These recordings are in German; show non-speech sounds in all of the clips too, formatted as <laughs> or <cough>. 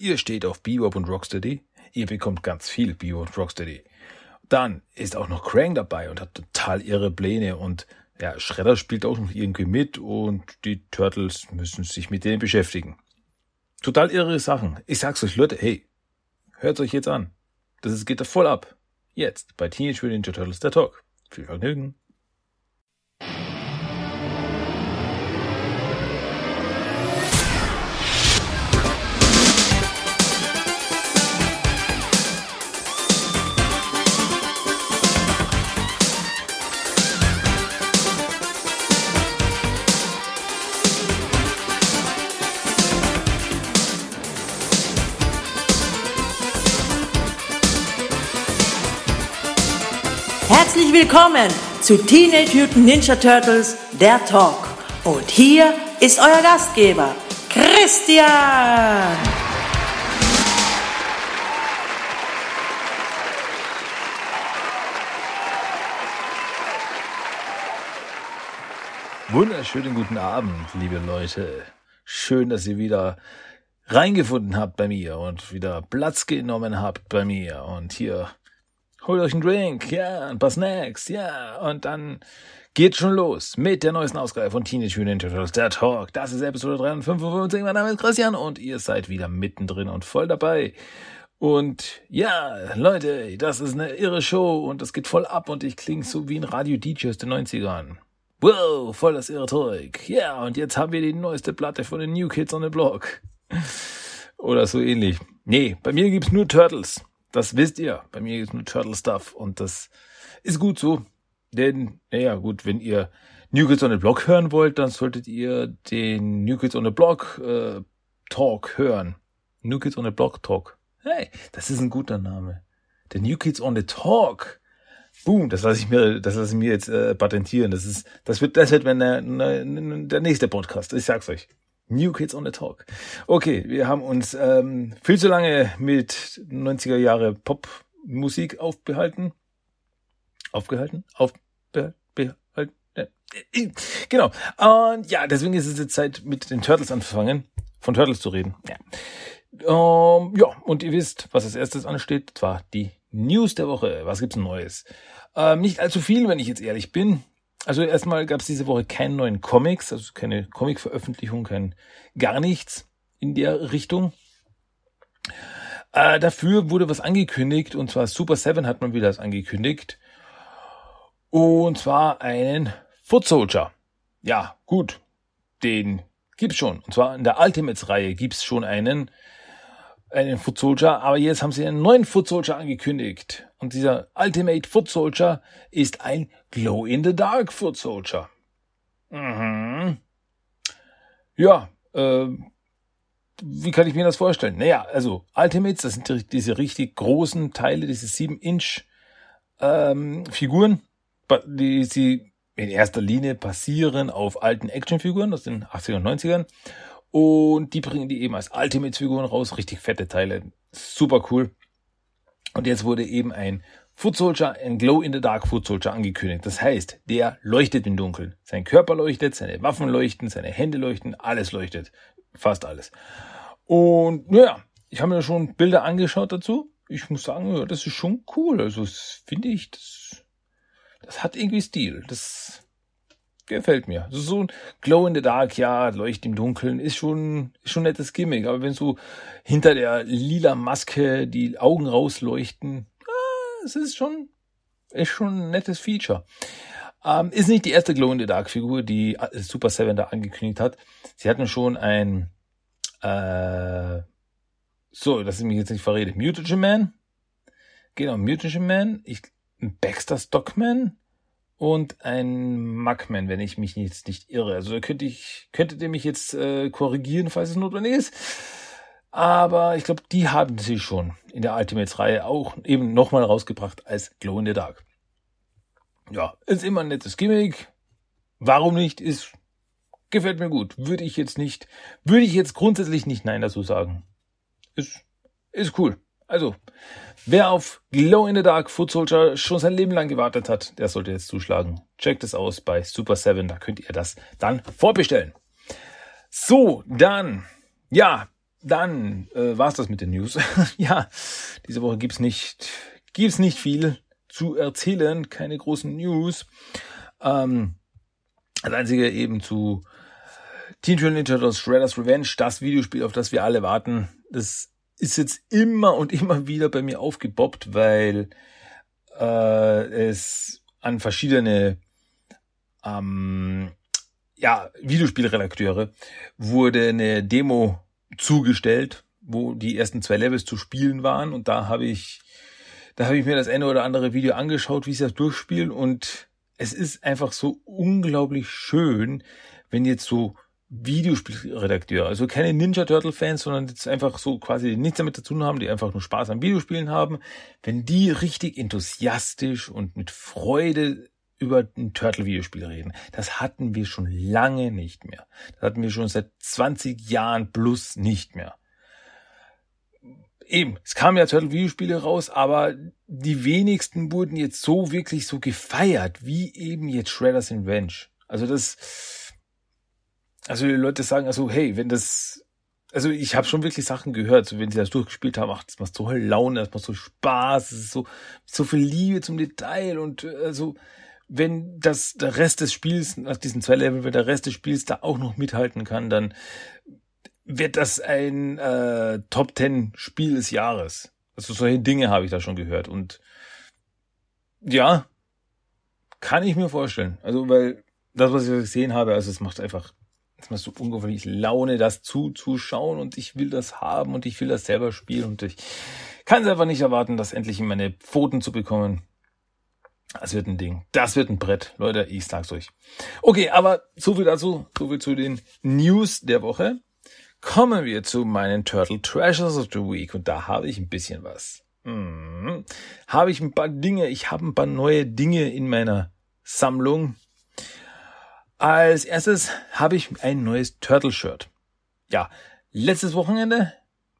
Ihr steht auf Bebop und Rocksteady. Ihr bekommt ganz viel Bebop und Rocksteady. Dann ist auch noch Krang dabei und hat total ihre Pläne und ja, Shredder spielt auch noch irgendwie mit und die Turtles müssen sich mit denen beschäftigen. Total irre Sachen. Ich sag's euch, Leute, hey, hört's euch jetzt an. Das geht da voll ab. Jetzt bei Teenage Mutant Ninja Turtles der Talk. Viel Vergnügen. Willkommen zu Teenage Mutant Ninja Turtles, der Talk. Und hier ist euer Gastgeber, Christian. Wunderschönen guten Abend, liebe Leute. Schön, dass ihr wieder reingefunden habt bei mir und wieder Platz genommen habt bei mir und hier holt euch einen Drink, ja, ein paar Snacks, ja, und dann geht schon los mit der neuesten Ausgabe von Teenage Mutant Turtles, der Talk. Das ist Episode 355. Mein Name ist Christian und ihr seid wieder mittendrin und voll dabei. Und ja, Leute, das ist eine irre Show und das geht voll ab und ich klinge so wie ein Radio-DJ aus den 90ern. Wow, voll das irre Zeug. Ja, und jetzt haben wir die neueste Platte von den New Kids on the Block. Oder so ähnlich. Nee, bei mir gibt's nur Turtles. Das wisst ihr. Bei mir ist nur Turtle Stuff und das ist gut so. Denn, naja, gut, wenn ihr New Kids on the Block hören wollt, dann solltet ihr den New Kids on the Block äh, Talk hören. New Kids on the Block Talk. Hey, das ist ein guter Name. Der New Kids on the Talk. Boom, das lasse ich mir, das lasse ich mir jetzt äh, patentieren. Das ist, das wird, das wird wenn der, der nächste Podcast. Ich sag's euch. New Kids on the Talk. Okay, wir haben uns ähm, viel zu lange mit 90er Jahre Popmusik aufbehalten. Aufgehalten? Aufbehalten? Genau. Und ja, deswegen ist es jetzt Zeit, mit den Turtles anzufangen, von Turtles zu reden. Ja. Ähm, ja, und ihr wisst, was als erstes ansteht, zwar die News der Woche. Was gibt's Neues? Ähm, nicht allzu viel, wenn ich jetzt ehrlich bin. Also erstmal gab es diese Woche keinen neuen Comics, also keine Comic-Veröffentlichung, kein gar nichts in der Richtung. Äh, dafür wurde was angekündigt und zwar Super 7 hat man wieder das angekündigt. Und zwar einen Foot Soldier. Ja, gut. Den gibt's schon. Und zwar in der Ultimates-Reihe gibt's schon einen einen Foot Soldier, aber jetzt haben sie einen neuen Foot Soldier angekündigt. Und dieser Ultimate Foot Soldier ist ein Glow in the Dark Foot Soldier. Mhm. Ja, äh, wie kann ich mir das vorstellen? Naja, also Ultimates, das sind diese richtig großen Teile, diese 7-Inch ähm, Figuren, die sie in erster Linie basieren auf alten Actionfiguren aus den 80er und 90ern. Und die bringen die eben als Ultimate-Figuren raus. Richtig fette Teile. Super cool. Und jetzt wurde eben ein Foot Soldier, ein Glow in the Dark Foot Soldier angekündigt. Das heißt, der leuchtet im Dunkeln. Sein Körper leuchtet, seine Waffen leuchten, seine Hände leuchten, alles leuchtet. Fast alles. Und naja, ich habe mir schon Bilder angeschaut dazu. Ich muss sagen, ja, das ist schon cool. Also finde ich, das, das hat irgendwie Stil. Das gefällt mir. So ein Glow in the Dark, ja, Leucht im Dunkeln, ist schon, ist schon nettes Gimmick. Aber wenn so hinter der lila Maske die Augen rausleuchten, ah, es ist schon, ist schon ein nettes Feature. Ähm, ist nicht die erste Glow in the Dark Figur, die Super Seven da angekündigt hat. Sie hatten schon ein, äh, so, dass ich mich jetzt nicht verrede. Mutagen Man. Genau, Mutagen Man. Ich, Baxter Stockman und ein Mugman, wenn ich mich jetzt nicht irre. Also könnte ich, könntet ihr mich jetzt äh, korrigieren, falls es notwendig ist. Aber ich glaube, die haben sie schon in der Ultimates-Reihe auch eben nochmal rausgebracht als Glow in the Dark. Ja, ist immer ein nettes Gimmick. Warum nicht? Ist, gefällt mir gut. Würde ich jetzt nicht, würde ich jetzt grundsätzlich nicht Nein dazu sagen. Ist, ist cool. Also, wer auf Glow in the Dark Foot Soldier schon sein Leben lang gewartet hat, der sollte jetzt zuschlagen. Checkt es aus bei Super 7, da könnt ihr das dann vorbestellen. So, dann, ja, dann äh, war's das mit den News. <laughs> ja, diese Woche gibt's nicht, gibt's nicht viel zu erzählen, keine großen News. Ähm, das einzige eben zu Teen Mutant Ninja Turtles Shredder's Revenge, das Videospiel, auf das wir alle warten. Das ist jetzt immer und immer wieder bei mir aufgeboppt, weil äh, es an verschiedene ähm, ja, Videospielredakteure wurde eine Demo zugestellt, wo die ersten zwei Levels zu spielen waren. Und da habe ich da habe ich mir das eine oder andere Video angeschaut, wie sie das durchspielen. Und es ist einfach so unglaublich schön, wenn jetzt so Videospielredakteure, also keine Ninja Turtle Fans, sondern jetzt einfach so quasi nichts damit zu tun haben, die einfach nur Spaß am Videospielen haben, wenn die richtig enthusiastisch und mit Freude über ein Turtle-Videospiel reden. Das hatten wir schon lange nicht mehr. Das hatten wir schon seit 20 Jahren plus nicht mehr. Eben, es kamen ja Turtle-Videospiele raus, aber die wenigsten wurden jetzt so wirklich so gefeiert, wie eben jetzt Shredder's Revenge. Also das, also die Leute sagen also, hey, wenn das, also ich habe schon wirklich Sachen gehört, so wenn sie das durchgespielt haben, ach, das macht so Laune, das macht so Spaß, es ist so, so viel Liebe zum Detail und also, wenn das der Rest des Spiels, nach diesen zwei Leveln, wenn der Rest des Spiels da auch noch mithalten kann, dann wird das ein äh, Top Ten Spiel des Jahres. Also solche Dinge habe ich da schon gehört. Und ja, kann ich mir vorstellen. Also, weil das, was ich gesehen habe, also es macht einfach, es macht so unglaublich Laune, das zuzuschauen und ich will das haben und ich will das selber spielen und ich kann es einfach nicht erwarten, das endlich in meine Pfoten zu bekommen. Das wird ein Ding. Das wird ein Brett. Leute, ich sag's euch. Okay, aber so viel dazu. So viel zu den News der Woche. Kommen wir zu meinen Turtle Treasures of the Week. Und da habe ich ein bisschen was. Hm. Habe ich ein paar Dinge. Ich habe ein paar neue Dinge in meiner Sammlung. Als erstes habe ich ein neues Turtle-Shirt. Ja, letztes Wochenende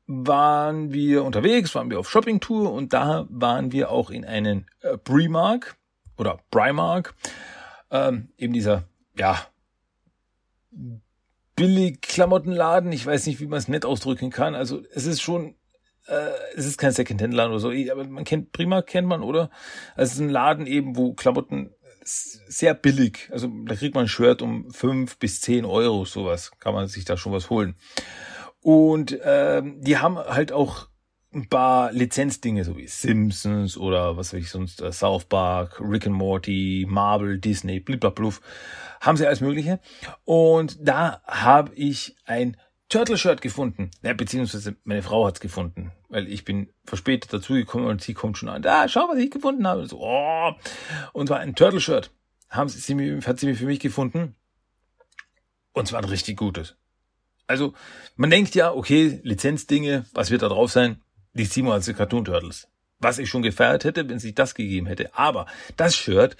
waren wir unterwegs, waren wir auf Shoppingtour und da waren wir auch in einen äh, Primark oder Primark, ähm, eben dieser, ja, billig Klamottenladen. Ich weiß nicht, wie man es nett ausdrücken kann. Also es ist schon, äh, es ist kein Secondhand-Laden oder so, aber man kennt Primark kennt man, oder? Also es ist ein Laden eben, wo Klamotten sehr billig, also da kriegt man ein Shirt um fünf bis zehn Euro, sowas, kann man sich da schon was holen. Und ähm, die haben halt auch ein paar Lizenzdinge, so wie Simpsons oder was weiß ich sonst, äh, South Park, Rick and Morty, Marvel, Disney, bliblabluf, haben sie alles Mögliche. Und da habe ich ein Turtle-Shirt gefunden. Ja, beziehungsweise meine Frau hat's gefunden, weil ich bin verspätet dazugekommen und sie kommt schon an. Da, schau, was ich gefunden habe. So, oh. Und zwar ein Turtle-Shirt. Haben sie, sie, hat sie mir für mich gefunden. Und zwar ein richtig gutes. Also, man denkt ja, okay, Lizenzdinge, was wird da drauf sein? die Simo als Cartoon Turtles. Was ich schon gefeiert hätte, wenn sich das gegeben hätte. Aber das Shirt,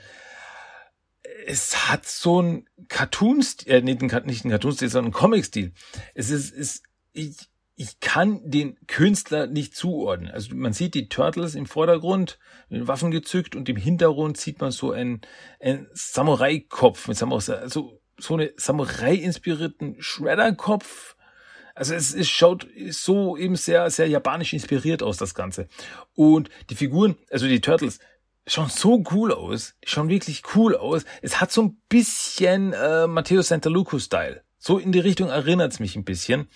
es hat so ein Cartoon-Stil, äh, nicht ein, Cartoon-Stil, sondern ein Comic-Stil. Es ist, ist, ich, ich kann den Künstler nicht zuordnen. Also man sieht die Turtles im Vordergrund, mit Waffen gezückt und im Hintergrund sieht man so einen, einen Samurai-Kopf mit Samurai, also so eine Samurai-inspirierten Shredder-Kopf also es, es schaut so eben sehr, sehr japanisch inspiriert aus, das Ganze. Und die Figuren, also die Turtles, schauen so cool aus. Schauen wirklich cool aus. Es hat so ein bisschen äh, Matteo Santaluco-Style. So in die Richtung erinnert es mich ein bisschen.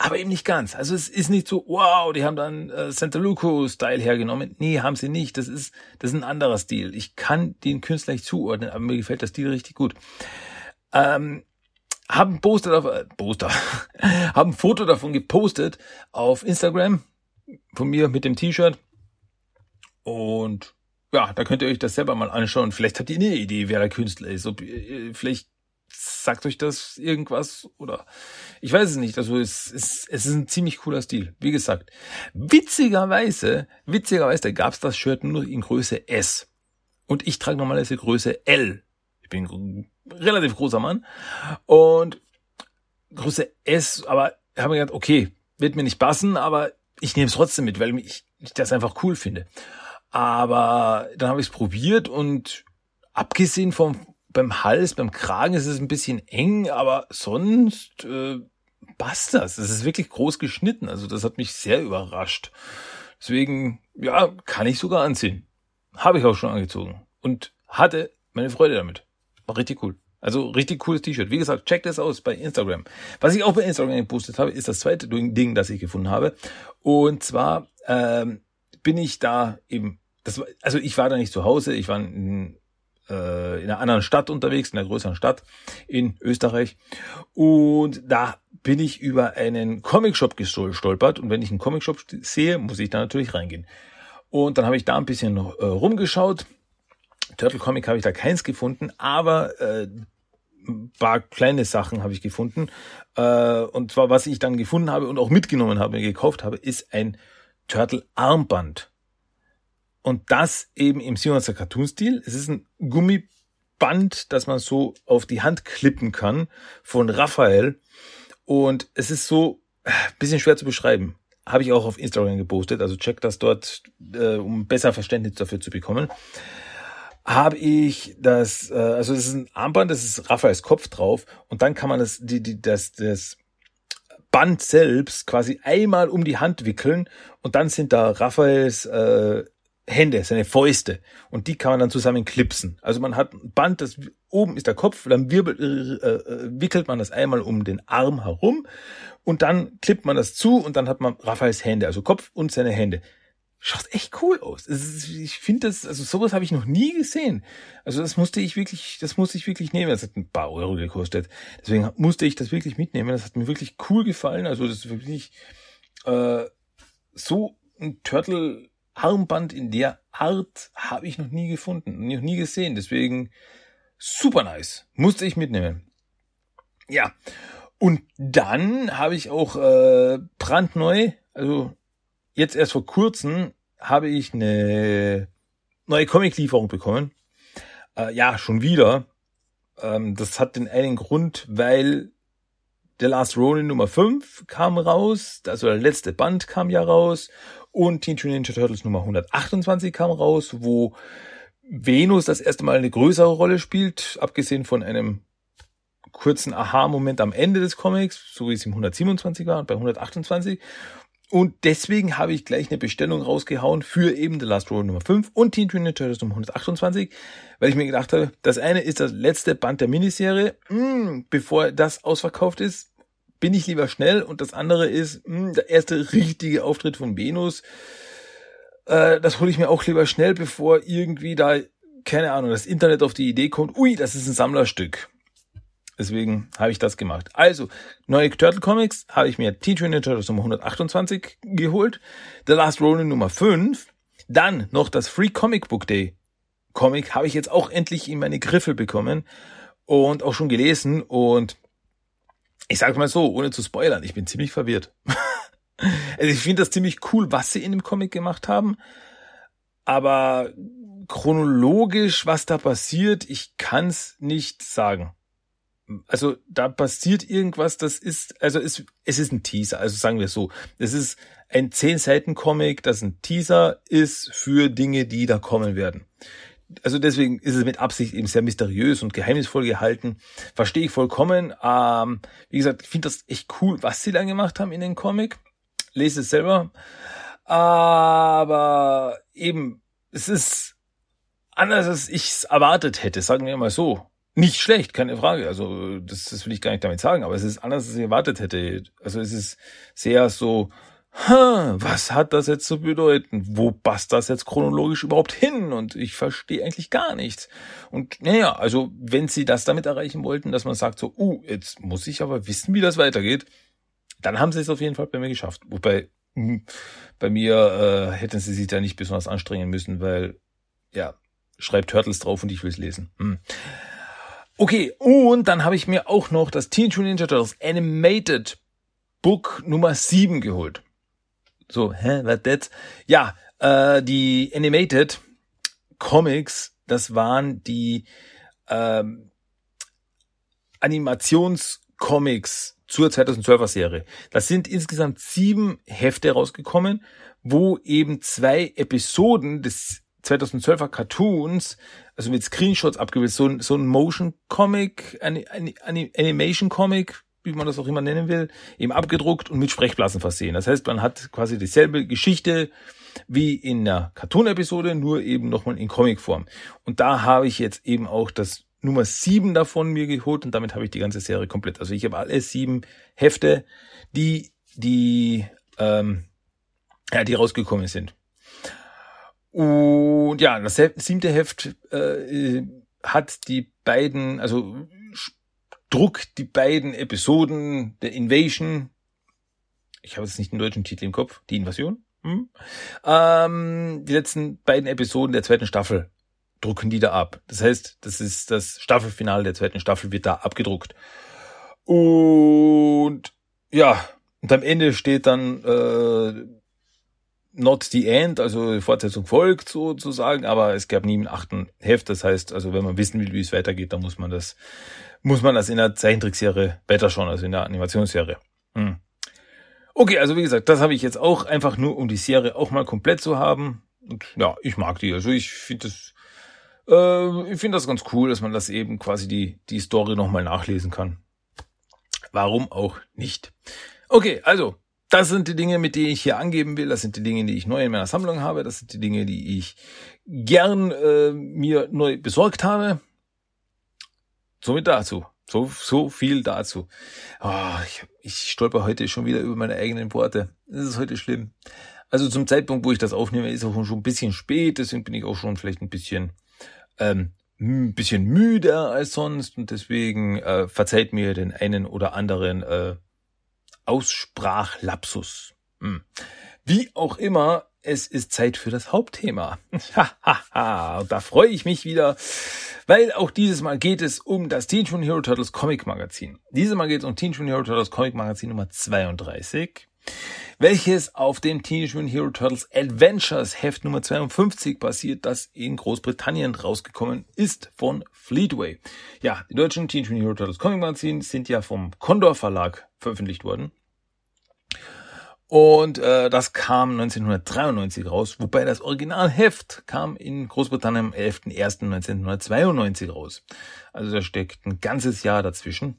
Aber eben nicht ganz. Also es ist nicht so, wow, die haben dann äh, Santa Luco-Style hergenommen. Nee, haben sie nicht. Das ist, das ist ein anderer Stil. Ich kann den Künstler nicht zuordnen, aber mir gefällt der Stil richtig gut. Ähm, haben Poster, äh, Poster, <laughs> haben Foto davon gepostet auf Instagram von mir mit dem T-Shirt. Und ja, da könnt ihr euch das selber mal anschauen. Vielleicht habt ihr eine Idee, wer der Künstler ist. Ob, äh, vielleicht sagt euch das irgendwas oder ich weiß es nicht. Also es, es, es ist ein ziemlich cooler Stil. Wie gesagt, witzigerweise, witzigerweise gab es das Shirt nur in Größe S. Und ich trage normalerweise Größe L. Ich bin ein relativ großer Mann. Und Größe S, aber habe mir gedacht, okay, wird mir nicht passen, aber ich nehme es trotzdem mit, weil ich, ich das einfach cool finde. Aber dann habe ich es probiert und abgesehen vom beim Hals, beim Kragen ist es ein bisschen eng, aber sonst äh, passt das. Es ist wirklich groß geschnitten. Also das hat mich sehr überrascht. Deswegen, ja, kann ich sogar anziehen. Habe ich auch schon angezogen. Und hatte meine Freude damit. War richtig cool. Also richtig cooles T-Shirt. Wie gesagt, check das aus bei Instagram. Was ich auch bei Instagram gepostet habe, ist das zweite Ding, das ich gefunden habe. Und zwar ähm, bin ich da eben, das also ich war da nicht zu Hause, ich war in, äh, in einer anderen Stadt unterwegs, in einer größeren Stadt in Österreich. Und da bin ich über einen Comicshop gestolpert. Und wenn ich einen Comicshop sehe, muss ich da natürlich reingehen. Und dann habe ich da ein bisschen äh, rumgeschaut Turtle Comic habe ich da keins gefunden, aber äh, paar kleine Sachen habe ich gefunden. Äh, und zwar, was ich dann gefunden habe und auch mitgenommen habe, gekauft habe, ist ein Turtle Armband. Und das eben im 700er Cartoon-Stil. Es ist ein Gummiband, das man so auf die Hand klippen kann von Raphael. Und es ist so äh, bisschen schwer zu beschreiben. Habe ich auch auf Instagram gepostet. Also check das dort, äh, um besser Verständnis dafür zu bekommen habe ich das, äh, also das ist ein Armband, das ist Raphaels Kopf drauf und dann kann man das, die, die, das, das Band selbst quasi einmal um die Hand wickeln und dann sind da Raphaels äh, Hände, seine Fäuste und die kann man dann zusammen klipsen. Also man hat ein Band, das oben ist der Kopf, dann wirbelt, äh, äh, wickelt man das einmal um den Arm herum und dann klippt man das zu und dann hat man Raphaels Hände, also Kopf und seine Hände schaut echt cool aus. Ist, ich finde das, also sowas habe ich noch nie gesehen. Also das musste ich wirklich, das musste ich wirklich nehmen. Das hat ein paar Euro gekostet. Deswegen musste ich das wirklich mitnehmen. Das hat mir wirklich cool gefallen. Also das ist wirklich äh, so ein Turtle Armband in der Art habe ich noch nie gefunden, noch nie gesehen. Deswegen super nice. Musste ich mitnehmen. Ja. Und dann habe ich auch äh, brandneu, also jetzt erst vor kurzem habe ich eine neue Comic-Lieferung bekommen. Äh, ja, schon wieder. Ähm, das hat den einen Grund, weil The Last Ronin Nummer 5 kam raus, also der letzte Band kam ja raus und Teen Teenage Ninja Turtles Nummer 128 kam raus, wo Venus das erste Mal eine größere Rolle spielt, abgesehen von einem kurzen Aha-Moment am Ende des Comics, so wie es im 127 war und bei 128. Und deswegen habe ich gleich eine Bestellung rausgehauen für eben The Last Roll Nummer 5 und Teen Teenage Turtles Nummer 128, weil ich mir gedacht habe, das eine ist das letzte Band der Miniserie. Hm, bevor das ausverkauft ist, bin ich lieber schnell. Und das andere ist mh, hm, der erste richtige Auftritt von Venus. Äh, das hole ich mir auch lieber schnell, bevor irgendwie da, keine Ahnung, das Internet auf die Idee kommt, ui, das ist ein Sammlerstück. Deswegen habe ich das gemacht. Also, neue Turtle Comics habe ich mir Teen Ninja Turtles Nummer 128 geholt, The Last Ronin Nummer 5, dann noch das Free Comic Book Day Comic habe ich jetzt auch endlich in meine Griffel bekommen und auch schon gelesen und ich sage mal so, ohne zu spoilern, ich bin ziemlich verwirrt. <laughs> also ich finde das ziemlich cool, was sie in dem Comic gemacht haben, aber chronologisch, was da passiert, ich kann es nicht sagen also da passiert irgendwas, das ist, also es, es ist ein Teaser, also sagen wir so, es ist ein zehn Seiten Comic, das ein Teaser ist für Dinge, die da kommen werden. Also deswegen ist es mit Absicht eben sehr mysteriös und geheimnisvoll gehalten. Verstehe ich vollkommen. Ähm, wie gesagt, ich finde das echt cool, was sie da gemacht haben in den Comic. Lese es selber. Aber eben, es ist anders, als ich es erwartet hätte, sagen wir mal so. Nicht schlecht, keine Frage. Also das, das will ich gar nicht damit sagen, aber es ist anders, als ich erwartet hätte. Also es ist sehr so, was hat das jetzt zu bedeuten? Wo passt das jetzt chronologisch überhaupt hin? Und ich verstehe eigentlich gar nichts. Und naja, also wenn sie das damit erreichen wollten, dass man sagt so, uh, jetzt muss ich aber wissen, wie das weitergeht, dann haben sie es auf jeden Fall bei mir geschafft. Wobei hm, bei mir äh, hätten sie sich da nicht besonders anstrengen müssen, weil ja, schreibt Turtles drauf und ich will es lesen. Hm. Okay, und dann habe ich mir auch noch das Teen Mutant Ninja Turtles Animated Book Nummer 7 geholt. So, hä, was das? Ja, äh, die Animated Comics, das waren die ähm, Animationscomics zur 2012er Serie. Das sind insgesamt sieben Hefte rausgekommen, wo eben zwei Episoden des 2012er Cartoons, also mit Screenshots abgebildet, so ein, so ein Motion Comic, Animation Comic, wie man das auch immer nennen will, eben abgedruckt und mit Sprechblasen versehen. Das heißt, man hat quasi dieselbe Geschichte wie in der Cartoon-Episode, nur eben nochmal in Comicform. Und da habe ich jetzt eben auch das Nummer sieben davon mir geholt und damit habe ich die ganze Serie komplett. Also ich habe alle sieben Hefte, die, die, ähm, ja, die rausgekommen sind. Und ja, das siebte Heft äh, hat die beiden, also Druck die beiden Episoden der Invasion. Ich habe jetzt nicht den deutschen Titel im Kopf. Die Invasion. Hm? Ähm, die letzten beiden Episoden der zweiten Staffel drucken die da ab. Das heißt, das ist das Staffelfinale der zweiten Staffel wird da abgedruckt. Und ja, und am Ende steht dann äh, not the end, also Fortsetzung folgt sozusagen, aber es gab nie einen achten Heft. Das heißt, also wenn man wissen will, wie es weitergeht, dann muss man das, muss man das in der Zeichentrickserie weiter schauen, also in der Animationsserie. Hm. Okay, also wie gesagt, das habe ich jetzt auch einfach nur, um die Serie auch mal komplett zu haben. Und ja, ich mag die. Also ich finde das, äh, ich finde das ganz cool, dass man das eben quasi die, die Story nochmal nachlesen kann. Warum auch nicht? Okay, also das sind die Dinge, mit denen ich hier angeben will. Das sind die Dinge, die ich neu in meiner Sammlung habe. Das sind die Dinge, die ich gern äh, mir neu besorgt habe. Somit dazu. So, so viel dazu. Oh, ich, ich stolper heute schon wieder über meine eigenen Worte. Das ist heute schlimm. Also zum Zeitpunkt, wo ich das aufnehme, ist auch schon ein bisschen spät. Deswegen bin ich auch schon vielleicht ein bisschen, ähm, ein bisschen müder als sonst. Und deswegen äh, verzeiht mir den einen oder anderen äh, Aussprachlapsus. Hm. Wie auch immer, es ist Zeit für das Hauptthema. <laughs> Und da freue ich mich wieder, weil auch dieses Mal geht es um das Teenage Mutant Hero Turtles Comic Magazin. Dieses Mal geht es um Teenage Mutant Hero Turtles Comic Magazin Nummer 32, welches auf dem Teenage Mutant Hero Turtles Adventures Heft Nummer 52 basiert, das in Großbritannien rausgekommen ist von Fleetway. Ja, die deutschen Teenage Mutant Hero Turtles Comic Magazin sind ja vom Condor Verlag veröffentlicht worden. Und äh, das kam 1993 raus, wobei das Originalheft kam in Großbritannien am 11.01.1992 raus. Also da steckt ein ganzes Jahr dazwischen.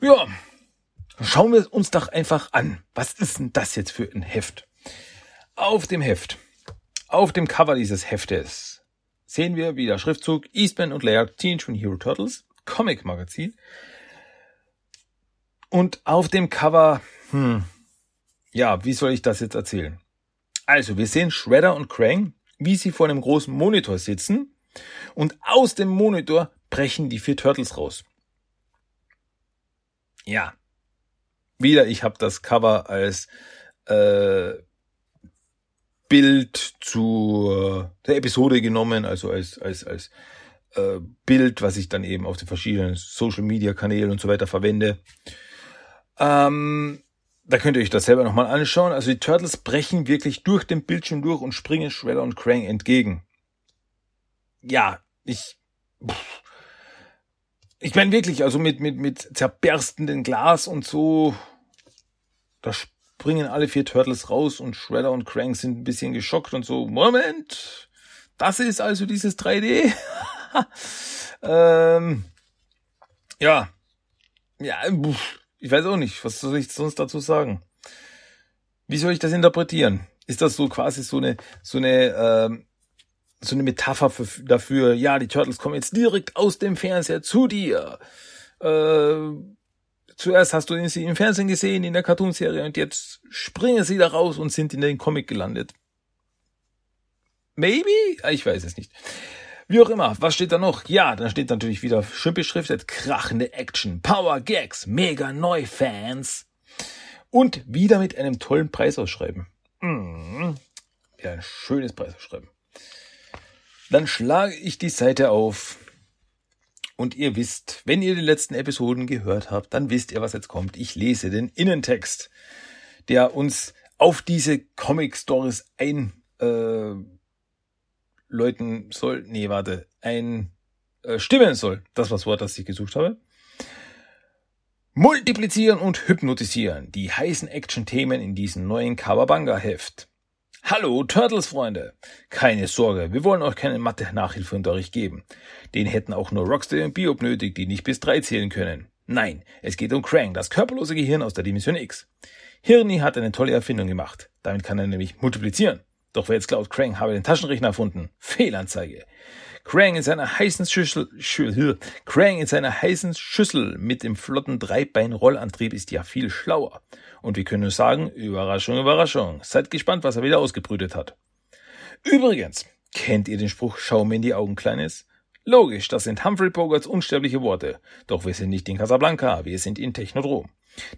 Ja, schauen wir uns doch einfach an. Was ist denn das jetzt für ein Heft? Auf dem Heft, auf dem Cover dieses Heftes sehen wir wieder Schriftzug Eastman und Laird Teenage Mutant Hero Turtles Comic Magazin. Und auf dem Cover hm. Ja, wie soll ich das jetzt erzählen? Also, wir sehen Shredder und Krang, wie sie vor einem großen Monitor sitzen und aus dem Monitor brechen die vier Turtles raus. Ja. Wieder, ich habe das Cover als äh, Bild zu der Episode genommen, also als als als äh, Bild, was ich dann eben auf den verschiedenen Social Media Kanälen und so weiter verwende. Ähm, da könnt ihr euch das selber nochmal anschauen. Also die Turtles brechen wirklich durch den Bildschirm durch und springen Shredder und Krang entgegen. Ja, ich. Pff. Ich meine wirklich, also mit, mit, mit zerberstenden Glas und so, da springen alle vier Turtles raus und Shredder und Krang sind ein bisschen geschockt und so, Moment, das ist also dieses 3D? <laughs> ähm, ja, ja, pff ich weiß auch nicht, was soll ich sonst dazu sagen? Wie soll ich das interpretieren? Ist das so quasi so eine so eine ähm, so eine Metapher für, dafür? Ja, die Turtles kommen jetzt direkt aus dem Fernseher zu dir. Äh, zuerst hast du sie im Fernsehen gesehen in der Cartoonserie und jetzt springen sie da raus und sind in den Comic gelandet. Maybe? Ich weiß es nicht. Wie auch immer, was steht da noch? Ja, dann steht natürlich wieder schön beschriftet, krachende Action, Power Gags, mega Neufans und wieder mit einem tollen Preisausschreiben. Mmh, ja, ein schönes Preisausschreiben. Dann schlage ich die Seite auf und ihr wisst, wenn ihr die letzten Episoden gehört habt, dann wisst ihr, was jetzt kommt. Ich lese den Innentext, der uns auf diese Comic Stories ein äh, läuten soll, nee, warte, ein äh, stimmen soll. Das war das Wort, das ich gesucht habe. Multiplizieren und hypnotisieren. Die heißen Action-Themen in diesem neuen Kawabanga-Heft. Hallo Turtles-Freunde! Keine Sorge, wir wollen euch keinen Mathe-Nachhilfeunterricht geben. Den hätten auch nur Rocksteady und Biob nötig, die nicht bis drei zählen können. Nein, es geht um Krang, das körperlose Gehirn aus der Dimension X. Hirni hat eine tolle Erfindung gemacht. Damit kann er nämlich multiplizieren. Doch wer jetzt glaubt, Krang habe den Taschenrechner erfunden? <laughs> Fehlanzeige. Krang in seiner heißen Schüssel, Schüssel, Krang in seiner heißen Schüssel mit dem flotten Dreibein-Rollantrieb ist ja viel schlauer. Und wir können nur sagen, Überraschung, Überraschung. Seid gespannt, was er wieder ausgebrütet hat. Übrigens, kennt ihr den Spruch, schau mir in die Augen, Kleines? Logisch, das sind Humphrey Bogarts unsterbliche Worte. Doch wir sind nicht in Casablanca, wir sind in Technodrom.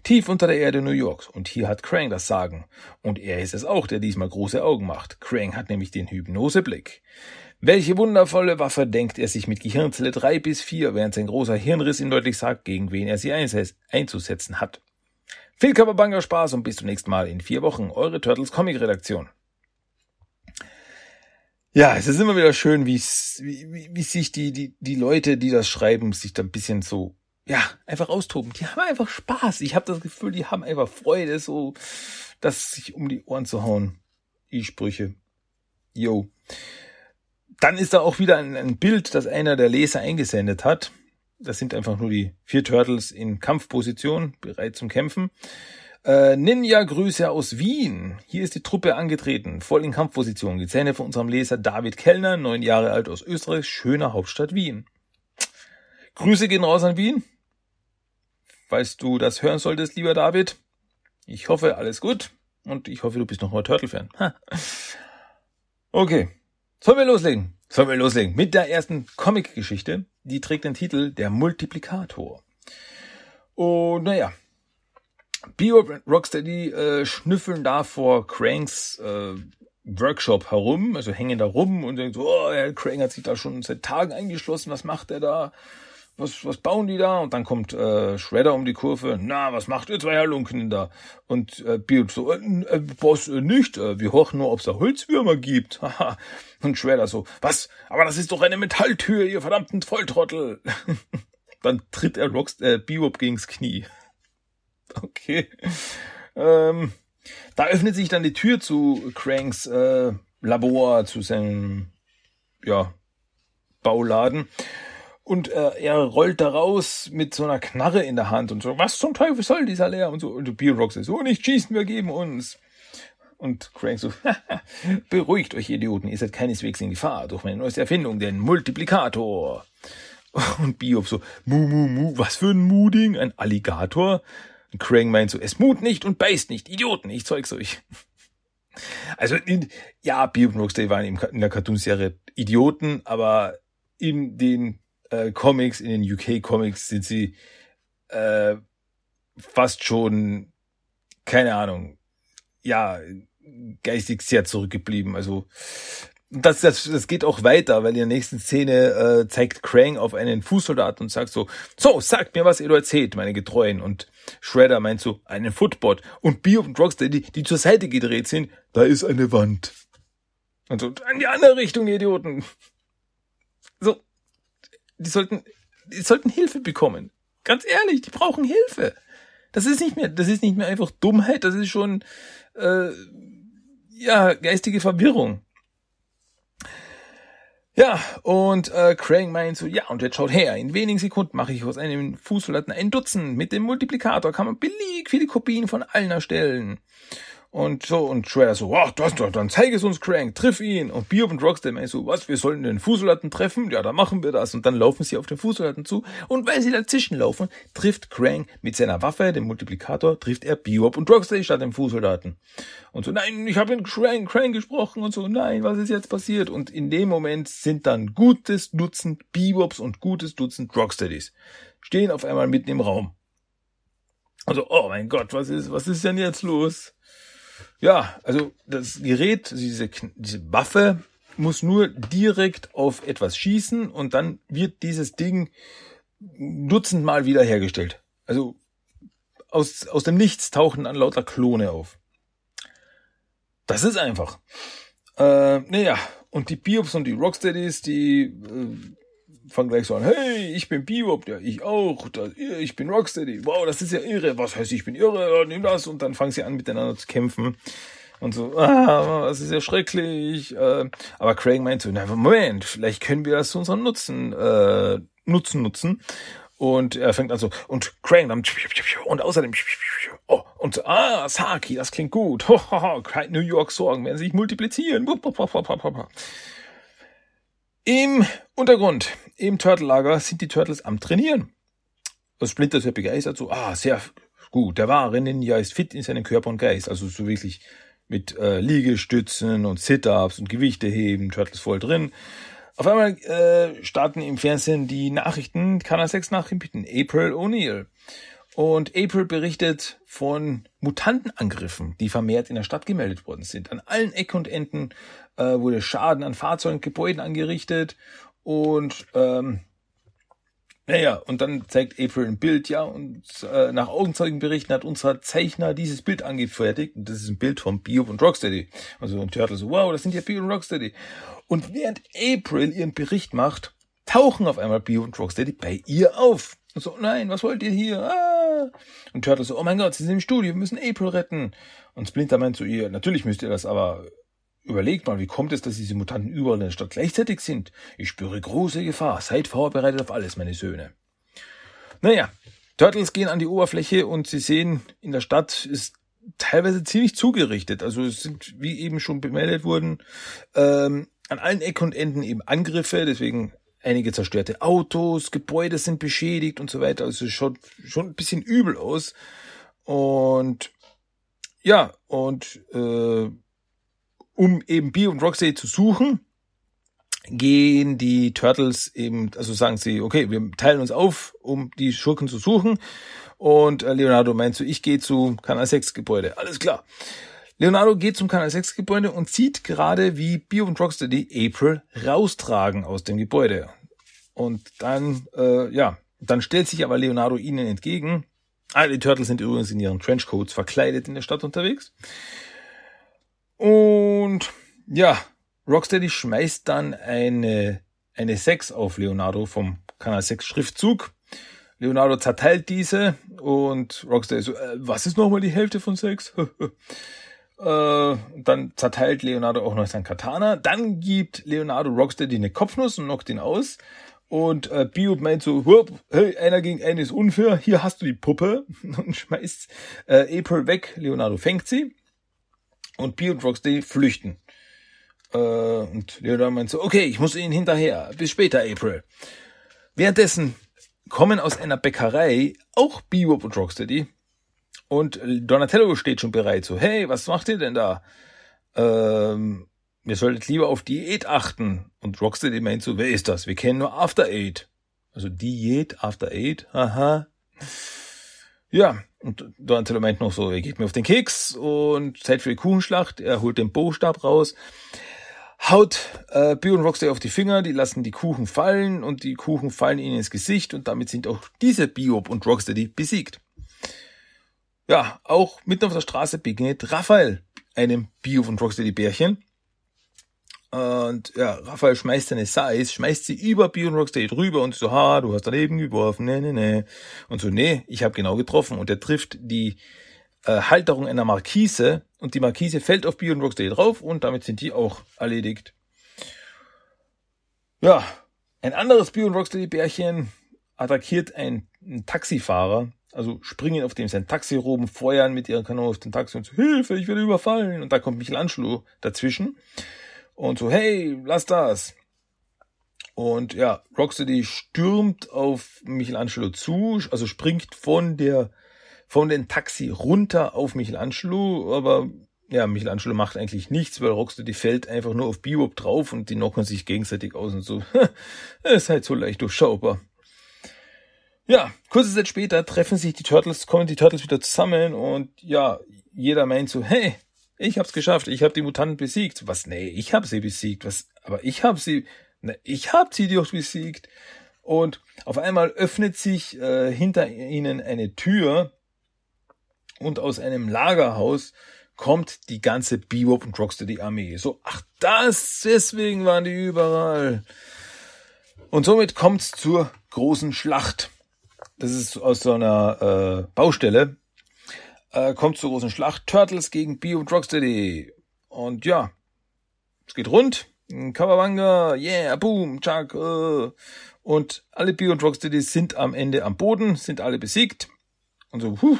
Tief unter der Erde New Yorks. Und hier hat Krang das Sagen. Und er ist es auch, der diesmal große Augen macht. Krang hat nämlich den Hypnoseblick. Welche wundervolle Waffe denkt er sich mit Gehirnzelle 3 bis 4, während sein großer Hirnriss ihm deutlich sagt, gegen wen er sie einzusetzen hat. Viel Körperbanger Spaß und bis zum nächsten Mal in vier Wochen. Eure Turtles Comic Redaktion. Ja, es ist immer wieder schön, wie, wie, wie sich die, die, die Leute, die das schreiben, sich da ein bisschen so, ja, einfach austoben. Die haben einfach Spaß. Ich habe das Gefühl, die haben einfach Freude, so, das sich um die Ohren zu hauen. Die Sprüche. Yo. Dann ist da auch wieder ein, ein Bild, das einer der Leser eingesendet hat. Das sind einfach nur die vier Turtles in Kampfposition, bereit zum Kämpfen. Äh, Ninja-Grüße aus Wien. Hier ist die Truppe angetreten, voll in Kampfposition. Die Zähne von unserem Leser David Kellner, neun Jahre alt aus Österreich, schöner Hauptstadt Wien. Grüße gehen raus an Wien. Falls du das hören solltest, lieber David. Ich hoffe, alles gut. Und ich hoffe, du bist noch mal Turtle-Fan. Okay. Sollen wir loslegen? Sollen wir loslegen mit der ersten Comic-Geschichte? Die trägt den Titel Der Multiplikator. Und naja, Bio Rocksteady äh, schnüffeln da vor Cranks äh, Workshop herum, also hängen da rum und denken so, oh, Herr Crank hat sich da schon seit Tagen eingeschlossen, was macht er da? Was, was bauen die da? Und dann kommt äh, Shredder um die Kurve. Na, was macht ihr zwei Halunken da? Und äh, Beard so, äh, äh, Boss, äh, nicht. Äh, wir horchen nur, ob es da Holzwürmer gibt. <laughs> und Shredder so, was? Aber das ist doch eine Metalltür, ihr verdammten Volltrottel. <laughs> dann tritt er Rocks, äh, Bebop gegens Knie. <laughs> okay. Ähm, da öffnet sich dann die Tür zu Cranks äh, Labor, zu seinem ja, Bauladen. Und äh, er rollt da raus mit so einer Knarre in der Hand und so, was zum Teufel soll dieser Leer? Und so, und Bill Rock sagt, so nicht schießen, wir geben uns. Und Crank so, <laughs> beruhigt euch Idioten, ihr seid keineswegs in Gefahr durch meine neueste Erfindung, den Multiplikator. Und Biob so, mu, mu, mu, was für ein Muding, ein Alligator? Und Krang meint so, es mut nicht und beißt nicht, Idioten, ich zeug's euch. Also, in, ja, Biob und Rocksteady waren in der Cartoonserie Idioten, aber in den äh, Comics, in den UK-Comics sind sie äh, fast schon, keine Ahnung, ja, geistig sehr zurückgeblieben. Also das, das, das geht auch weiter, weil in der nächsten Szene äh, zeigt Krang auf einen Fußsoldat und sagt so, so, sagt mir, was ihr da erzählt, meine Getreuen. Und Shredder meint so, einen Footbot. Und Bio und Rocksteady, die zur Seite gedreht sind, da ist eine Wand. Und so, in die andere Richtung, Idioten. So, die sollten, die sollten Hilfe bekommen. Ganz ehrlich, die brauchen Hilfe. Das ist nicht mehr, das ist nicht mehr einfach Dummheit, das ist schon äh, ja geistige Verwirrung. Ja, und äh, Crane meint so, ja, und jetzt schaut her, in wenigen Sekunden mache ich aus einem Fußsoldaten ein Dutzend. Mit dem Multiplikator kann man billig viele Kopien von allen erstellen. Und so, und Shredder so, du hast doch, dann zeig es uns, Crank, triff ihn. Und Biob und Rocksteady meinen so, was, wir sollen den Fußsoldaten treffen? Ja, dann machen wir das. Und dann laufen sie auf den Fußsoldaten zu. Und weil sie dazwischen laufen, trifft Crank mit seiner Waffe, dem Multiplikator, trifft er Biob und Rocksteady statt dem Fußsoldaten. Und so, nein, ich habe mit Crank, Crank gesprochen. Und so, nein, was ist jetzt passiert? Und in dem Moment sind dann gutes Dutzend Bebobs und gutes Dutzend Rocksteadies. Stehen auf einmal mitten im Raum. Also, oh mein Gott, was ist, was ist denn jetzt los? Ja, also das Gerät, diese, diese Waffe muss nur direkt auf etwas schießen und dann wird dieses Ding dutzendmal wiederhergestellt. Also aus, aus dem Nichts tauchen dann lauter Klone auf. Das ist einfach. Äh, naja, und die Biops und die Rocksteadies, die äh, fangen gleich so an, hey, ich bin Biop, ja, ich auch, das, ich bin Rocksteady, wow, das ist ja irre, was heißt, ich bin irre, nimm das, und dann fangen sie an, miteinander zu kämpfen. Und so, ah, das ist ja schrecklich. Äh, aber Craig meint so, na, Moment, vielleicht können wir das zu unserem Nutzen, äh, Nutzen nutzen. Und er fängt an so, und Krang dann, und außerdem, oh, und, ah, Saki, das klingt gut. New York Sorgen werden sich multiplizieren. Im Untergrund, im Turtle-Lager sind die Turtles am Trainieren. Das Splinter ist ja begeistert, so, ah, sehr gut, der wahre Ninja ist fit in seinem Körper und Geist. Also so wirklich mit äh, Liegestützen und Sit-Ups und Gewichte heben, Turtles voll drin. Auf einmal äh, starten im Fernsehen die Nachrichten, Kanal 6 Nachrichten, April O'Neill. Und April berichtet von Mutantenangriffen, die vermehrt in der Stadt gemeldet worden sind. An allen Ecken und Enden äh, wurde Schaden an Fahrzeugen und Gebäuden angerichtet. Und ähm, naja, und dann zeigt April ein Bild, ja, und äh, nach Augenzeugenberichten hat unser Zeichner dieses Bild angefertigt. Und das ist ein Bild von Bio und Rocksteady. Also ein Turtle so, wow, das sind ja Bio und Rocksteady. Und während April ihren Bericht macht, tauchen auf einmal Bio und Rocksteady bei ihr auf. Und so, nein, was wollt ihr hier? Ah. Und Turtle so, oh mein Gott, sie sind im Studio, wir müssen April retten. Und Splinter meint zu ihr, natürlich müsst ihr das, aber überlegt mal, wie kommt es, dass diese Mutanten überall in der Stadt gleichzeitig sind? Ich spüre große Gefahr. Seid vorbereitet auf alles, meine Söhne. Naja, Turtles gehen an die Oberfläche und sie sehen, in der Stadt ist teilweise ziemlich zugerichtet. Also es sind, wie eben schon bemeldet wurden, ähm, an allen Ecken und Enden eben Angriffe, deswegen einige zerstörte Autos, Gebäude sind beschädigt und so weiter. Also es schaut schon ein bisschen übel aus. Und ja, und äh, um eben Bee und Roxy zu suchen, gehen die Turtles eben, also sagen sie, okay, wir teilen uns auf, um die Schurken zu suchen. Und äh, Leonardo meint so, ich gehe zu Kanal 6 Gebäude. Alles klar. Leonardo geht zum Kanal 6 Gebäude und sieht gerade, wie Bio und Rocksteady April raustragen aus dem Gebäude. Und dann, äh, ja, dann stellt sich aber Leonardo ihnen entgegen. Alle Turtles sind übrigens in ihren Trenchcoats verkleidet in der Stadt unterwegs. Und ja, Rocksteady schmeißt dann eine, eine 6 auf Leonardo vom Kanal 6 Schriftzug. Leonardo zerteilt diese und Rocksteady so, äh, was ist nochmal die Hälfte von 6? <laughs> Äh, dann zerteilt Leonardo auch noch sein Katana. Dann gibt Leonardo Rocksteady eine Kopfnuss und knockt ihn aus. Und äh, Bio meint so, hey, einer gegen einen ist unfair, hier hast du die Puppe <laughs> und schmeißt äh, April weg. Leonardo fängt sie und Bio und Rocksteady flüchten. Äh, und Leonardo meint so, okay, ich muss ihnen hinterher. Bis später, April. Währenddessen kommen aus einer Bäckerei auch Bebop und Rocksteady und Donatello steht schon bereit, so, hey, was macht ihr denn da? Ähm, ihr solltet lieber auf Diät achten. Und Rocksteady meint so, wer ist das? Wir kennen nur After Eight. Also Diät, After Eight, aha. Ja, und Donatello meint noch so, er geht mir auf den Keks und Zeit für die Kuchenschlacht. Er holt den Bostab raus, haut äh, Bio und Rocksteady auf die Finger, die lassen die Kuchen fallen und die Kuchen fallen ihnen ins Gesicht und damit sind auch diese Bio und Rocksteady besiegt. Ja, auch mitten auf der Straße begegnet Raphael einem Bio von Rocksteady Bärchen. Und ja, Raphael schmeißt seine Size, schmeißt sie über Bio und Rocksteady drüber und so, ha, du hast daneben geworfen, ne, ne, ne. Und so, nee, ich habe genau getroffen. Und er trifft die äh, Halterung einer Markise und die Markise fällt auf Bio und Rocksteady drauf und damit sind die auch erledigt. Ja, ein anderes Bio und Rocksteady Bärchen attackiert einen, einen Taxifahrer also springen auf dem sein Taxi rum, feuern mit ihren Kanonen auf den Taxi und so, Hilfe, ich werde überfallen. Und da kommt Michelangelo dazwischen und so, hey, lass das. Und ja, Rocksteady stürmt auf Michelangelo zu, also springt von der, von den Taxi runter auf Michelangelo, aber ja, Michelangelo macht eigentlich nichts, weil Rocksteady fällt einfach nur auf Bebop drauf und die knocken sich gegenseitig aus und so. <laughs> ist halt so leicht durchschaubar. Ja, kurze Zeit später treffen sich die Turtles, kommen die Turtles wieder zusammen und ja, jeder meint so, hey, ich hab's geschafft, ich hab die Mutanten besiegt. Was? Nee, ich hab sie besiegt. Was? Aber ich hab sie, ne, ich hab sie doch besiegt. Und auf einmal öffnet sich äh, hinter ihnen eine Tür und aus einem Lagerhaus kommt die ganze Bebop und Rocksteady Armee. So, ach das, deswegen waren die überall. Und somit kommt's zur großen Schlacht das ist aus so einer äh, Baustelle, äh, kommt zur großen Schlacht Turtles gegen Bio und Rocksteady. Und ja, es geht rund. Kawabanga, yeah, boom, Chuck, äh. Und alle Bio und Rocksteady sind am Ende am Boden, sind alle besiegt. Und so, puh,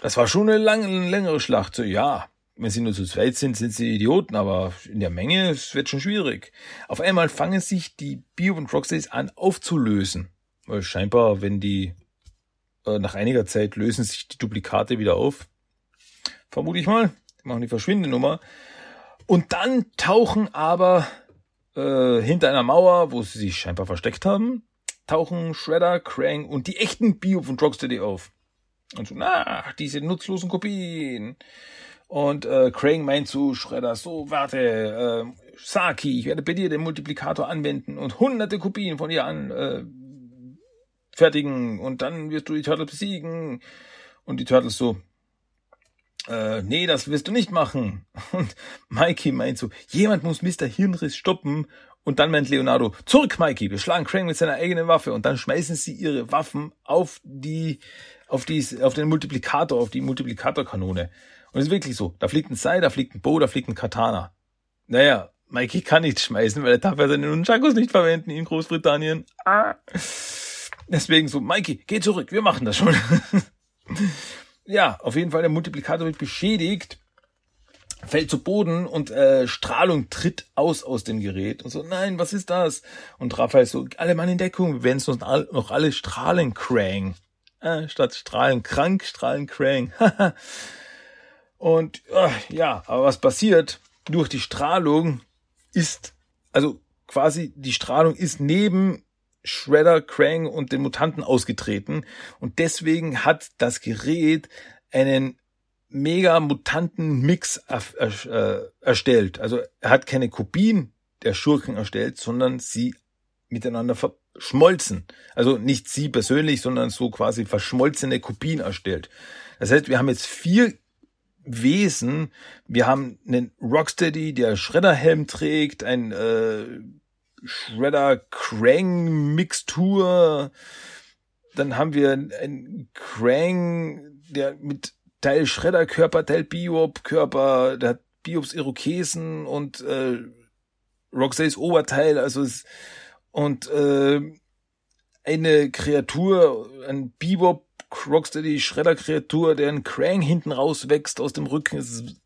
das war schon eine lange, längere Schlacht. So, ja, wenn sie nur zu zweit sind, sind sie Idioten, aber in der Menge, es wird schon schwierig. Auf einmal fangen sich die Bio und Rocksteadies an aufzulösen. Weil scheinbar, wenn die nach einiger Zeit lösen sich die Duplikate wieder auf. Vermute ich mal. Die machen die Verschwindenummer. Und dann tauchen aber äh, hinter einer Mauer, wo sie sich scheinbar versteckt haben, tauchen Shredder, Krang und die echten Bio von Rocksteady auf. Und so, na, diese nutzlosen Kopien. Und äh, Krang meint zu Shredder, so, warte, äh, Saki, ich werde bei dir den Multiplikator anwenden und hunderte Kopien von dir an äh, fertigen und dann wirst du die Turtles besiegen. Und die Turtles so, äh, nee, das wirst du nicht machen. <laughs> Und Mikey meint so, jemand muss Mr. Hirnriss stoppen. Und dann meint Leonardo, zurück, Mikey, wir schlagen Krang mit seiner eigenen Waffe. Und dann schmeißen sie ihre Waffen auf die, auf die, auf den Multiplikator, auf die Multiplikatorkanone. Und es ist wirklich so, da fliegt ein Sai, da fliegt ein Bo, da fliegt ein Katana. Naja, Mikey kann nicht schmeißen, weil er darf ja seine Nunchakos nicht verwenden in Großbritannien. Ah. Deswegen so, Mikey, geh zurück, wir machen das schon. <laughs> ja, auf jeden Fall, der Multiplikator wird beschädigt, fällt zu Boden und äh, Strahlung tritt aus aus dem Gerät. Und so, nein, was ist das? Und Raphael so, alle Mann in Deckung, wir werden uns noch alle strahlen krang. Äh, statt strahlen krank, strahlen krang. <laughs> und äh, ja, aber was passiert? Durch die Strahlung ist, also quasi die Strahlung ist neben Shredder, Krang und den Mutanten ausgetreten und deswegen hat das Gerät einen mega mutanten Mix äh, erstellt. Also er hat keine Kopien der Schurken erstellt, sondern sie miteinander verschmolzen. Also nicht sie persönlich, sondern so quasi verschmolzene Kopien erstellt. Das heißt, wir haben jetzt vier Wesen. Wir haben einen Rocksteady, der Schredderhelm trägt, ein äh, Shredder Krang Mixtur. Dann haben wir einen Krang, der mit Teil Shredder Körper, Teil Biop Körper, der hat Biops Irokesen und äh, Roxays Oberteil, also es, und äh, eine Kreatur, ein Bebop Rocksteady Shredder Kreatur, der ein Krang hinten rauswächst aus dem Rücken. Es ist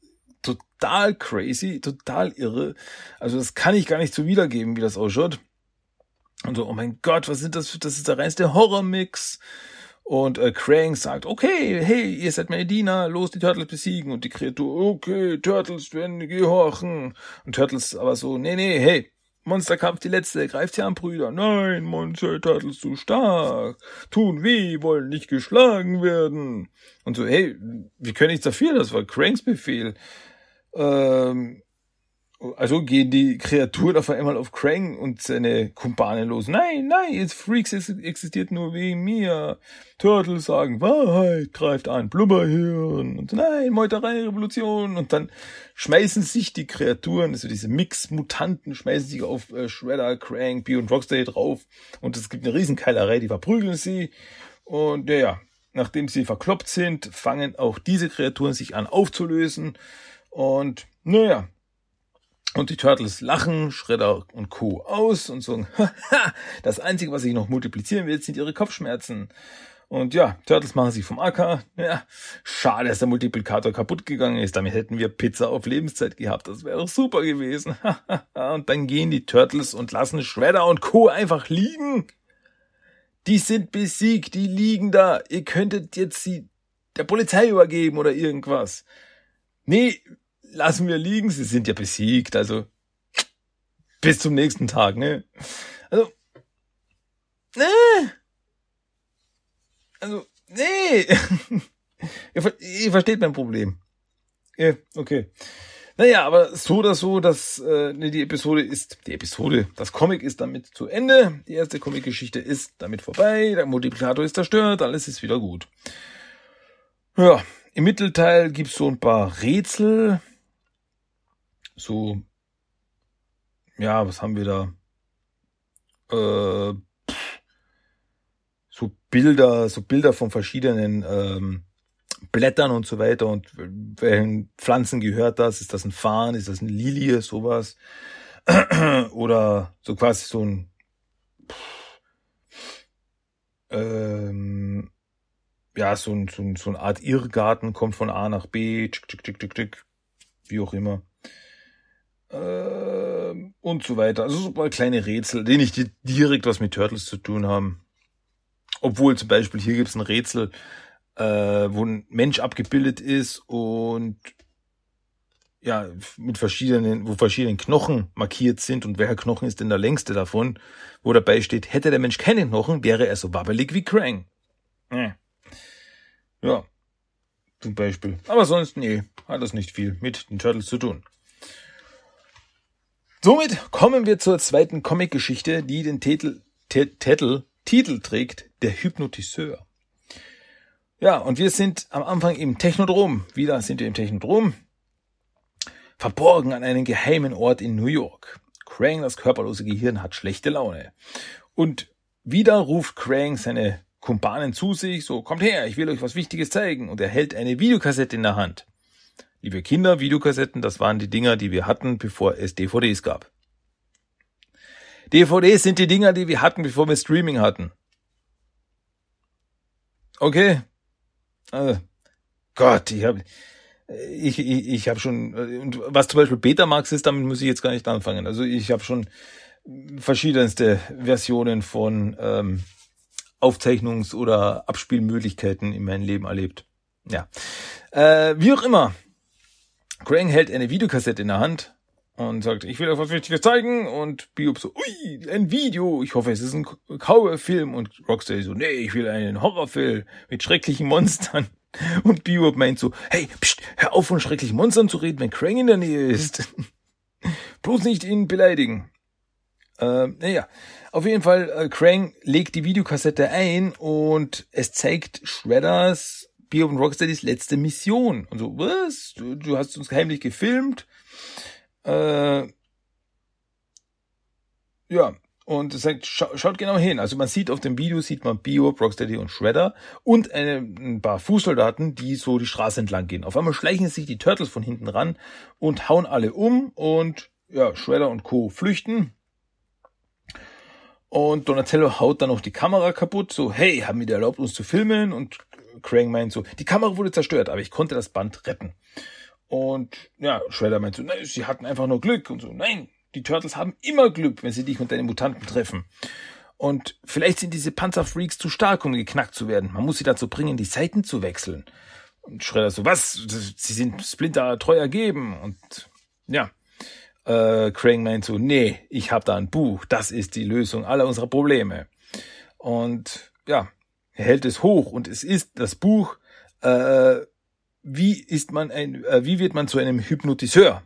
total crazy, total irre. Also das kann ich gar nicht so wiedergeben, wie das ausschaut. Und so, oh mein Gott, was sind das für, das ist der reinste Horror-Mix. Und äh, Krang sagt, okay, hey, ihr seid meine Diener, los die Turtles besiegen. Und die Kreatur, okay, Turtles werden gehorchen. Und Turtles aber so, nee, nee, hey, Monsterkampf die letzte, greift sie an, Brüder. Nein, Monster Turtles zu stark. Tun weh, wollen nicht geschlagen werden. Und so, hey, wie können nichts dafür? Das war Cranks Befehl. Ähm, also gehen die Kreaturen auf einmal auf Krang und seine Kumpane los. Nein, nein, jetzt Freaks existiert nur wegen mir. Turtles sagen Wahrheit, greift ein Blubberhirn und nein, Meuterei, Revolution und dann schmeißen sich die Kreaturen, also diese Mix-Mutanten, schmeißen sich auf äh, Shredder, Krang, B und Rocksteady drauf und es gibt eine Riesenkeilerei, die verprügeln sie und ja, nachdem sie verkloppt sind, fangen auch diese Kreaturen sich an aufzulösen und naja, und die Turtles lachen, Schredder und Co. aus und sagen, <laughs> das Einzige, was sich noch multiplizieren wird, sind ihre Kopfschmerzen. Und ja, Turtles machen sich vom Acker. Ja, schade, dass der Multiplikator kaputt gegangen ist. Damit hätten wir Pizza auf Lebenszeit gehabt. Das wäre doch super gewesen. <laughs> und dann gehen die Turtles und lassen Shredder und Co. einfach liegen. Die sind besiegt, die liegen da. Ihr könntet jetzt sie der Polizei übergeben oder irgendwas. Nee, lassen wir liegen, sie sind ja besiegt, also bis zum nächsten Tag, ne? Also, ne? Also, nee. <laughs> ihr, ihr versteht mein Problem. Ja, okay. Naja, aber so oder so, dass äh, ne, die Episode ist, die Episode, das Comic ist damit zu Ende. Die erste Comic-Geschichte ist damit vorbei. Der Multiplikator ist zerstört, alles ist wieder gut. Ja, im Mittelteil gibt's so ein paar Rätsel so, ja, was haben wir da? Äh, so Bilder, so Bilder von verschiedenen ähm, Blättern und so weiter und welchen Pflanzen gehört das? Ist das ein Farn? Ist das eine Lilie? Sowas. <clears throat> oder so quasi so ein ähm, ja, so ein, so, ein, so eine Art Irrgarten, kommt von A nach B, tschick, tschick, tschick, tschick, tschick, wie auch immer. Ähm, und so weiter. Also so mal kleine Rätsel, die nicht direkt was mit Turtles zu tun haben. Obwohl zum Beispiel hier gibt's ein Rätsel, äh, wo ein Mensch abgebildet ist und ja, mit verschiedenen, wo verschiedene Knochen markiert sind und welcher Knochen ist denn der längste davon, wo dabei steht, hätte der Mensch keine Knochen, wäre er so wabbelig wie Krang. Äh. Ja, zum Beispiel. Aber sonst, nee, hat das nicht viel mit den Turtles zu tun. Somit kommen wir zur zweiten Comic-Geschichte, die den Titel, Titel, Titel trägt, der Hypnotiseur. Ja, und wir sind am Anfang im Technodrom. Wieder sind wir im Technodrom. Verborgen an einem geheimen Ort in New York. Krang, das körperlose Gehirn, hat schlechte Laune. Und wieder ruft Krang seine Kumpanen zu sich, so, kommt her, ich will euch was Wichtiges zeigen. Und er hält eine Videokassette in der Hand. Liebe Kinder, Videokassetten, das waren die Dinger, die wir hatten, bevor es DVDs gab. DVDs sind die Dinger, die wir hatten, bevor wir Streaming hatten. Okay. Also, Gott, ich habe ich, ich, ich habe schon, und was zum Beispiel Betamax ist, damit muss ich jetzt gar nicht anfangen. Also ich habe schon verschiedenste Versionen von ähm, Aufzeichnungs- oder Abspielmöglichkeiten in meinem Leben erlebt. Ja. Äh, wie auch immer. Krang hält eine Videokassette in der Hand und sagt, ich will euch was Wichtiges zeigen und Biob so, ui, ein Video, ich hoffe, es ist ein Cowboy-Film und Rocksteady so, nee, ich will einen Horrorfilm mit schrecklichen Monstern. <laughs> Und Bebop meint so, hey, pst, hör auf von schrecklichen Monstern zu reden, wenn Krang in der Nähe ist. <laughs> Bloß nicht ihn beleidigen. Äh, naja, auf jeden Fall, äh, Krang legt die Videokassette ein und es zeigt Shredders, Bebop und Rocksteadys letzte Mission. Und so, was? Du, du hast uns heimlich gefilmt? Äh, ja, und es sagt, scha schaut genau hin. Also man sieht auf dem Video, sieht man Bio, Rocksteady und Shredder und eine, ein paar Fußsoldaten, die so die Straße entlang gehen. Auf einmal schleichen sich die Turtles von hinten ran und hauen alle um und ja, Shredder und Co. flüchten. Und Donatello haut dann noch die Kamera kaputt, so, hey, haben wir dir erlaubt, uns zu filmen? Und Krang meint so, die Kamera wurde zerstört, aber ich konnte das Band retten. Und ja, Shredder meint so, nein, sie hatten einfach nur Glück und so, nein, die Turtles haben immer Glück, wenn sie dich und deine Mutanten treffen. Und vielleicht sind diese Panzerfreaks zu stark, um geknackt zu werden. Man muss sie dazu bringen, die Seiten zu wechseln. Und Schredder so, was? Sie sind Splinter treu ergeben. Und ja, äh, Krang meint so, nee, ich habe da ein Buch. Das ist die Lösung aller unserer Probleme. Und ja, er hält es hoch und es ist das Buch, äh, wie ist man ein, äh, wie wird man zu einem Hypnotiseur?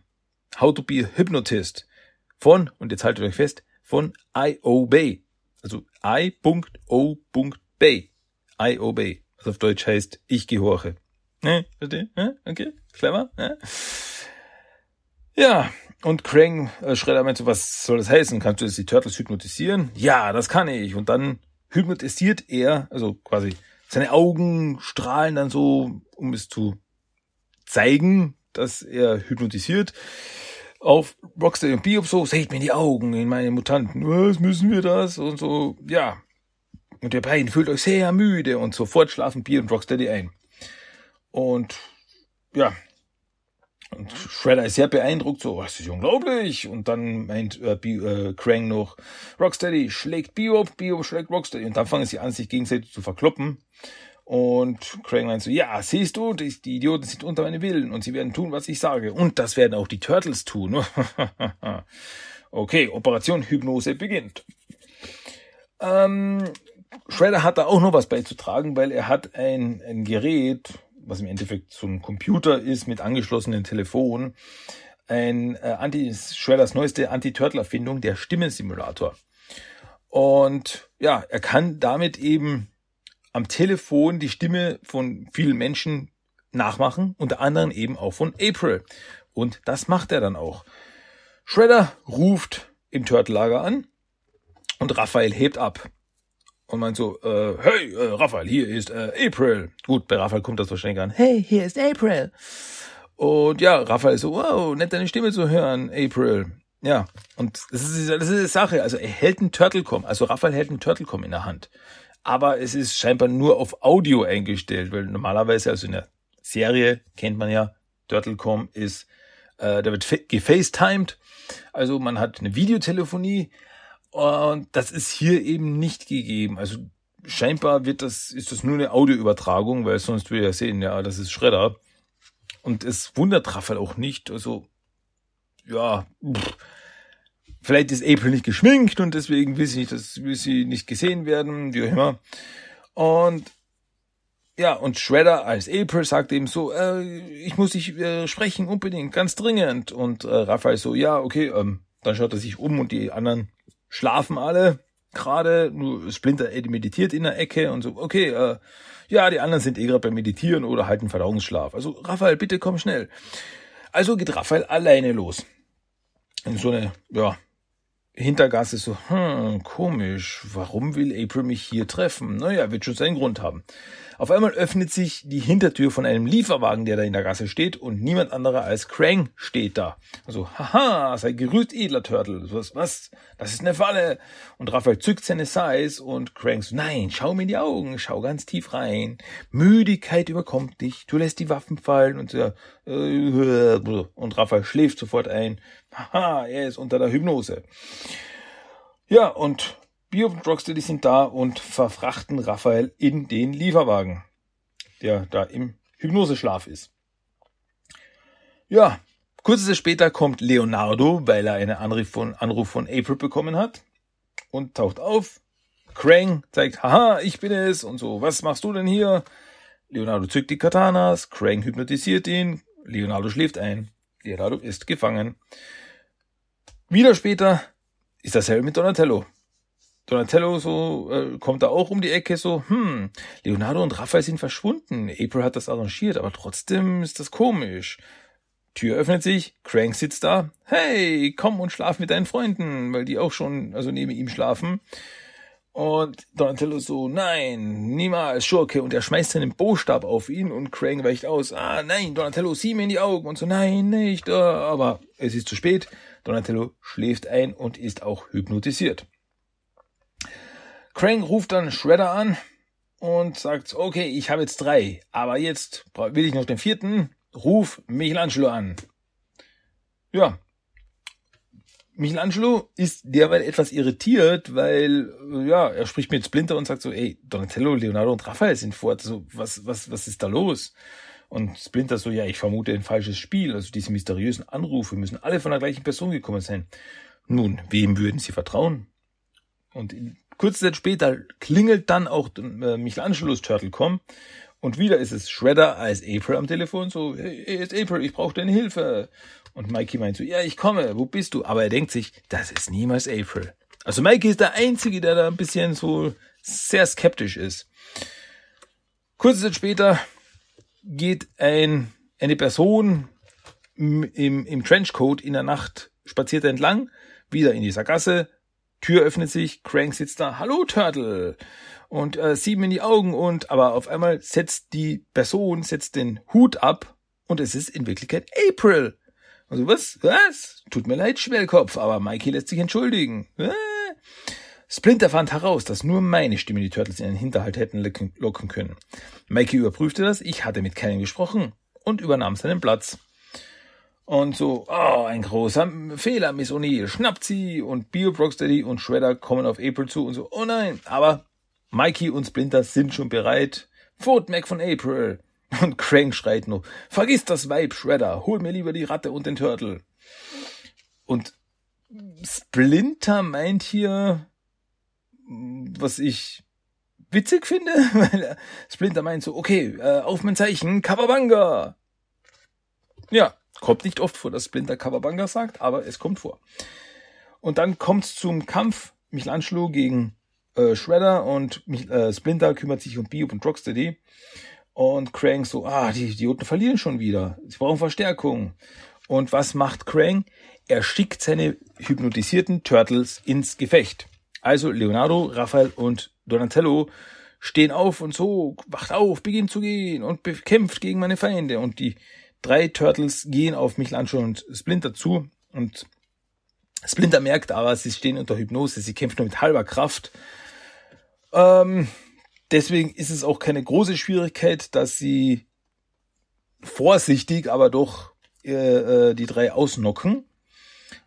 How to be a hypnotist von, und jetzt haltet euch fest, von I.O. Bay. Also I.O.Bay. I.O. Bay. Was auf Deutsch heißt, ich gehorche. Ne? Okay, clever. Ja, und Krang äh, Schredder meinte, was soll das heißen? Kannst du jetzt die Turtles hypnotisieren? Ja, das kann ich. Und dann hypnotisiert er, also quasi seine Augen strahlen dann so, um es zu zeigen, dass er hypnotisiert auf Rocksteady und Biob so, seht mir die Augen, in meine Mutanten, was müssen wir das? Und so, ja. Und ihr beiden fühlt euch sehr müde und sofort schlafen Bier und Rocksteady ein. Und ja, und Shredder ist sehr beeindruckt, so, das ist unglaublich. Und dann meint äh, B äh, Krang noch, Rocksteady schlägt Bebop, Bebop schlägt Rocksteady. Und dann fangen sie an, sich gegenseitig zu verkloppen. Und Craig meint so, ja, siehst du, die, die Idioten sind unter meinem Willen und sie werden tun, was ich sage. Und das werden auch die Turtles tun. <laughs> okay, Operation Hypnose beginnt. Ähm, Shredder hat da auch noch was beizutragen, weil er hat ein, ein Gerät, was im Endeffekt so ein Computer ist mit angeschlossenen Telefon, ein äh, Anti Shredders neueste Anti-Turtle-Erfindung, der Stimmensimulator. Und ja, er kann damit eben am Telefon die Stimme von vielen Menschen nachmachen, unter anderem eben auch von April. Und das macht er dann auch. Shredder ruft im Turtle-Lager an und Raphael hebt ab. Und meint so, äh, hey, äh, Raphael, hier ist äh, April. Gut, bei Raphael kommt das wahrscheinlich an. Hey, hier ist April. Und ja, Raphael so, wow, nett deine Stimme zu hören, April. Ja, und das ist, das ist die Sache. Also er hält einen Turtlecom, also Raphael hält einen Turtlecom in der Hand. Aber es ist scheinbar nur auf Audio eingestellt, weil normalerweise, also in der Serie kennt man ja, Turtlecom ist, äh, da wird gefacetimed. Also man hat eine Videotelefonie und das ist hier eben nicht gegeben. Also scheinbar wird das, ist das nur eine Audioübertragung, weil sonst würde er sehen, ja, das ist Schredder. Und es wundert Raphael auch nicht. Also, ja, pff, Vielleicht ist April nicht geschminkt und deswegen will sie nicht, das will sie nicht gesehen werden, wie auch immer. Und ja, und Shredder als April sagt eben so, äh, ich muss dich äh, sprechen, unbedingt, ganz dringend. Und äh, Raphael so, ja, okay, ähm, dann schaut er sich um und die anderen schlafen alle gerade, nur Splinter Eddie meditiert in der Ecke und so, okay, äh, ja, die anderen sind eh gerade beim Meditieren oder halten Verdauungsschlaf. Also Raphael, bitte komm schnell. Also geht Raphael alleine los. In so eine, ja, Hintergasse so, hm, komisch, warum will April mich hier treffen? Naja, wird schon seinen Grund haben. Auf einmal öffnet sich die Hintertür von einem Lieferwagen, der da in der Gasse steht, und niemand anderer als Krang steht da. Also, haha, sei gerührt, edler Turtle. Was, was? Das ist eine Falle. Und Raphael zückt seine Size und Krang so, nein, schau mir in die Augen, schau ganz tief rein. Müdigkeit überkommt dich, du lässt die Waffen fallen und, äh, und Raphael schläft sofort ein. Haha, er ist unter der Hypnose. Ja, und Bio und Rocksteady sind da und verfrachten Raphael in den Lieferwagen, der da im Hypnoseschlaf ist. Ja, kurze Zeit später kommt Leonardo, weil er einen Anruf von, Anruf von April bekommen hat und taucht auf. Krang zeigt, haha, ich bin es und so, was machst du denn hier? Leonardo zückt die Katanas, Krang hypnotisiert ihn, Leonardo schläft ein, Leonardo ist gefangen. Wieder später ist dasselbe mit Donatello. Donatello so äh, kommt da auch um die Ecke so, hm, Leonardo und Raphael sind verschwunden. April hat das arrangiert, aber trotzdem ist das komisch. Tür öffnet sich, Crank sitzt da. Hey, komm und schlaf mit deinen Freunden, weil die auch schon also neben ihm schlafen. Und Donatello so, nein, niemals, Schurke. Und er schmeißt seinen Bostab auf ihn und Krang weicht aus. Ah, nein, Donatello, sieh mir in die Augen. Und so, nein, nicht. Aber es ist zu spät. Donatello schläft ein und ist auch hypnotisiert. Krang ruft dann Shredder an und sagt, okay, ich habe jetzt drei, aber jetzt will ich noch den vierten, ruf Michelangelo an. Ja. Michelangelo ist derweil etwas irritiert, weil, ja, er spricht mit Splinter und sagt so, ey, Donatello, Leonardo und Raphael sind vor, so, was, was, was ist da los? Und Splinter so, ja, ich vermute ein falsches Spiel, also diese mysteriösen Anrufe müssen alle von der gleichen Person gekommen sein. Nun, wem würden sie vertrauen? Und Kurze Zeit später klingelt dann auch äh, Michelangelos Turtlecom und wieder ist es Shredder als April am Telefon so, hey, ist April, ich brauche deine Hilfe. Und Mikey meint so, ja, ich komme, wo bist du? Aber er denkt sich, das ist niemals April. Also Mikey ist der Einzige, der da ein bisschen so sehr skeptisch ist. Kurze Zeit später geht ein, eine Person im, im, im Trenchcoat in der Nacht spaziert entlang, wieder in dieser Gasse, Tür öffnet sich, Crank sitzt da, hallo Turtle! Und äh, sieht mir in die Augen und, aber auf einmal setzt die Person, setzt den Hut ab und es ist in Wirklichkeit April. Also was? Was? Tut mir leid, Schwellkopf, aber Mikey lässt sich entschuldigen. Äh? Splinter fand heraus, dass nur meine Stimme die Turtles in den Hinterhalt hätten locken können. Mikey überprüfte das, ich hatte mit keinem gesprochen und übernahm seinen Platz. Und so, oh, ein großer Fehler, Miss O'Neill, schnappt sie und Bio Brocksteady und Shredder kommen auf April zu und so, oh nein, aber Mikey und Splinter sind schon bereit. Fort Mac von April. Und Crank schreit nur, vergiss das Weib, Shredder, hol mir lieber die Ratte und den Turtle. Und Splinter meint hier, was ich witzig finde, <laughs> weil Splinter meint so, okay, äh, auf mein Zeichen, Kawabanga. Ja, Kommt nicht oft vor, dass Splinter Kawabanga sagt, aber es kommt vor. Und dann kommt's zum Kampf Michelangelo gegen äh, Shredder und äh, Splinter kümmert sich um Biob und Rocksteady. Und Krang so, ah, die Idioten verlieren schon wieder. Sie brauchen Verstärkung. Und was macht Krang? Er schickt seine hypnotisierten Turtles ins Gefecht. Also Leonardo, Raphael und Donatello stehen auf und so, wacht auf, beginnt zu gehen und bekämpft gegen meine Feinde. Und die drei Turtles gehen auf Michelangelo und Splinter zu und Splinter merkt aber, sie stehen unter Hypnose, sie kämpfen nur mit halber Kraft. Ähm, deswegen ist es auch keine große Schwierigkeit, dass sie vorsichtig, aber doch äh, äh, die drei ausnocken.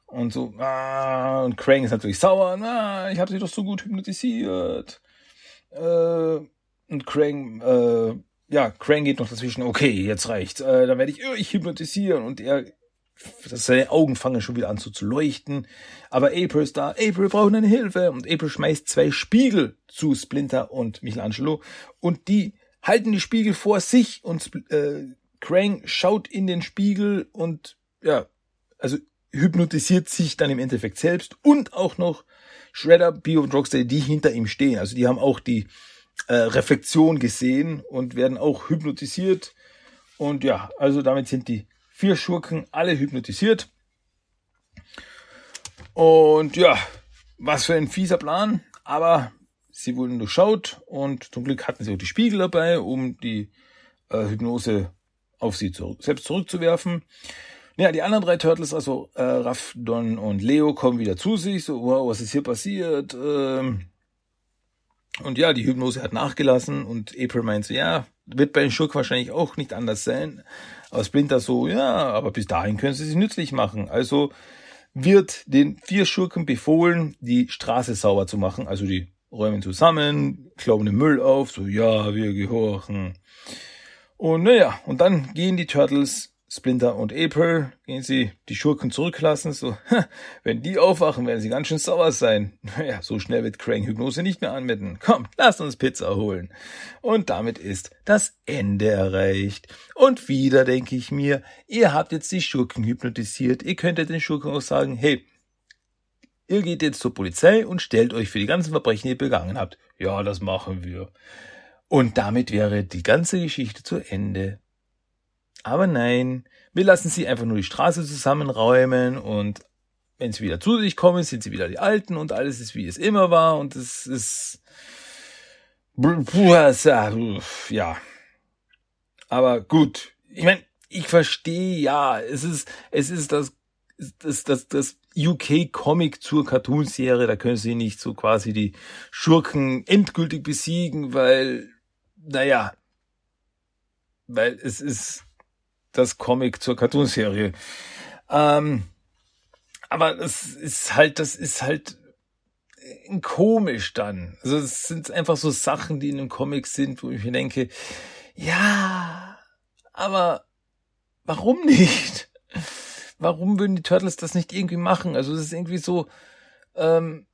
Und so, ah, und Krang ist natürlich sauer, ah, ich habe sie doch so gut hypnotisiert. Äh, und Krang, äh, ja, Krang geht noch dazwischen, okay, jetzt reicht's. Äh, dann werde ich, ich hypnotisieren. Und er, seine Augen fangen schon wieder an so zu leuchten. Aber April ist da, April braucht eine Hilfe. Und April schmeißt zwei Spiegel zu Splinter und Michelangelo. Und die halten die Spiegel vor sich und äh, Krang schaut in den Spiegel und ja, also hypnotisiert sich dann im Endeffekt selbst und auch noch Shredder, Bio und Rocksteady, die hinter ihm stehen. Also die haben auch die äh, Reflexion gesehen und werden auch hypnotisiert. Und ja, also damit sind die vier Schurken alle hypnotisiert. Und ja, was für ein fieser Plan. Aber sie wurden durchschaut und zum Glück hatten sie auch die Spiegel dabei, um die äh, Hypnose auf sie zu, selbst zurückzuwerfen. Ja, die anderen drei Turtles, also äh, Raff, Don und Leo, kommen wieder zu sich. So, wow, was ist hier passiert? Ähm, und ja, die Hypnose hat nachgelassen und April meint so, ja, wird bei den Schurken wahrscheinlich auch nicht anders sein. Aber Splinter so, ja, aber bis dahin können sie sich nützlich machen. Also wird den vier Schurken befohlen, die Straße sauber zu machen. Also die räumen zusammen, klauen den Müll auf, so, ja, wir gehorchen. Und naja, und dann gehen die Turtles, Splinter und April, gehen sie die Schurken zurücklassen. So, wenn die aufwachen, werden sie ganz schön sauer sein. Naja, so schnell wird Krang Hypnose nicht mehr anwenden. Komm, lasst uns Pizza holen. Und damit ist das Ende erreicht. Und wieder denke ich mir, ihr habt jetzt die Schurken hypnotisiert. Ihr könntet den Schurken auch sagen, hey, ihr geht jetzt zur Polizei und stellt euch für die ganzen Verbrechen, die ihr begangen habt. Ja, das machen wir. Und damit wäre die ganze Geschichte zu Ende. Aber nein, wir lassen sie einfach nur die Straße zusammenräumen und wenn sie wieder zu sich kommen, sind sie wieder die Alten und alles ist wie es immer war und es ist ja. Aber gut, ich meine, ich verstehe ja, es ist es ist das das das das UK Comic zur Cartoonserie, da können sie nicht so quasi die Schurken endgültig besiegen, weil naja, weil es ist das Comic zur Cartoonserie. Ähm, aber es ist halt, das ist halt komisch dann. Also es sind einfach so Sachen, die in einem Comic sind, wo ich mir denke, ja, aber warum nicht? Warum würden die Turtles das nicht irgendwie machen? Also es ist irgendwie so, ähm,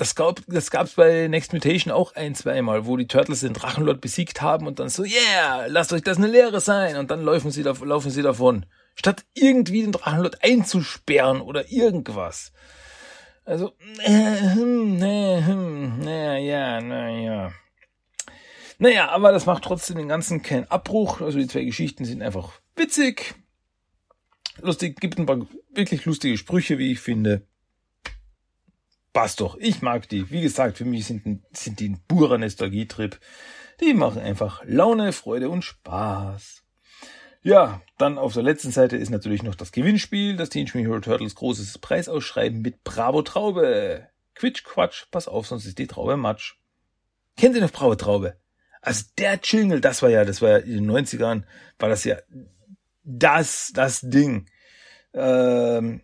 das gab das gab's bei Next Mutation auch ein, zweimal, wo die Turtles den Drachenlord besiegt haben und dann so, yeah, lasst euch das eine Lehre sein und dann laufen sie, laufen sie davon. Statt irgendwie den Drachenlord einzusperren oder irgendwas. Also, äh, hm, äh, hm, naja, ja, naja. Naja, aber das macht trotzdem den ganzen keinen Abbruch. Also die zwei Geschichten sind einfach witzig. Lustig, gibt ein paar wirklich lustige Sprüche, wie ich finde passt doch. Ich mag die. Wie gesagt, für mich sind, sind die ein purer Nostalgietrip. Die machen einfach Laune, Freude und Spaß. Ja, dann auf der letzten Seite ist natürlich noch das Gewinnspiel, das Teenage Mutant Hero Turtles großes Preisausschreiben mit Bravo Traube. Quitsch, Quatsch, pass auf, sonst ist die Traube Matsch. Kennt ihr noch Bravo Traube? Also der Jingle, das war ja, das war ja in den 90ern, war das ja das, das Ding. Ähm,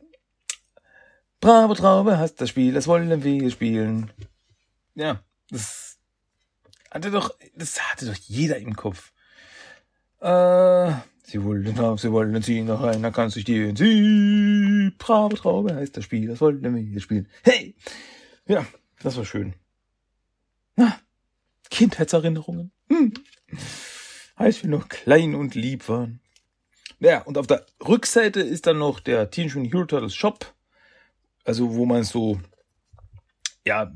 Bravo Traube hast das Spiel, das wollen wir spielen. Ja, das hatte doch, das hatte doch jeder im Kopf. Äh, sie wollen haben, sie wollen ziehen noch dann kannst du stehen. Sie, Bravo Traube heißt das Spiel, das wollen wir spielen. Hey! Ja, das war schön. Na, Kindheitserinnerungen. Hm. Als wir noch klein und lieb waren. Ja, und auf der Rückseite ist dann noch der Teenage Mutant Hero Turtles Shop also wo man so, ja,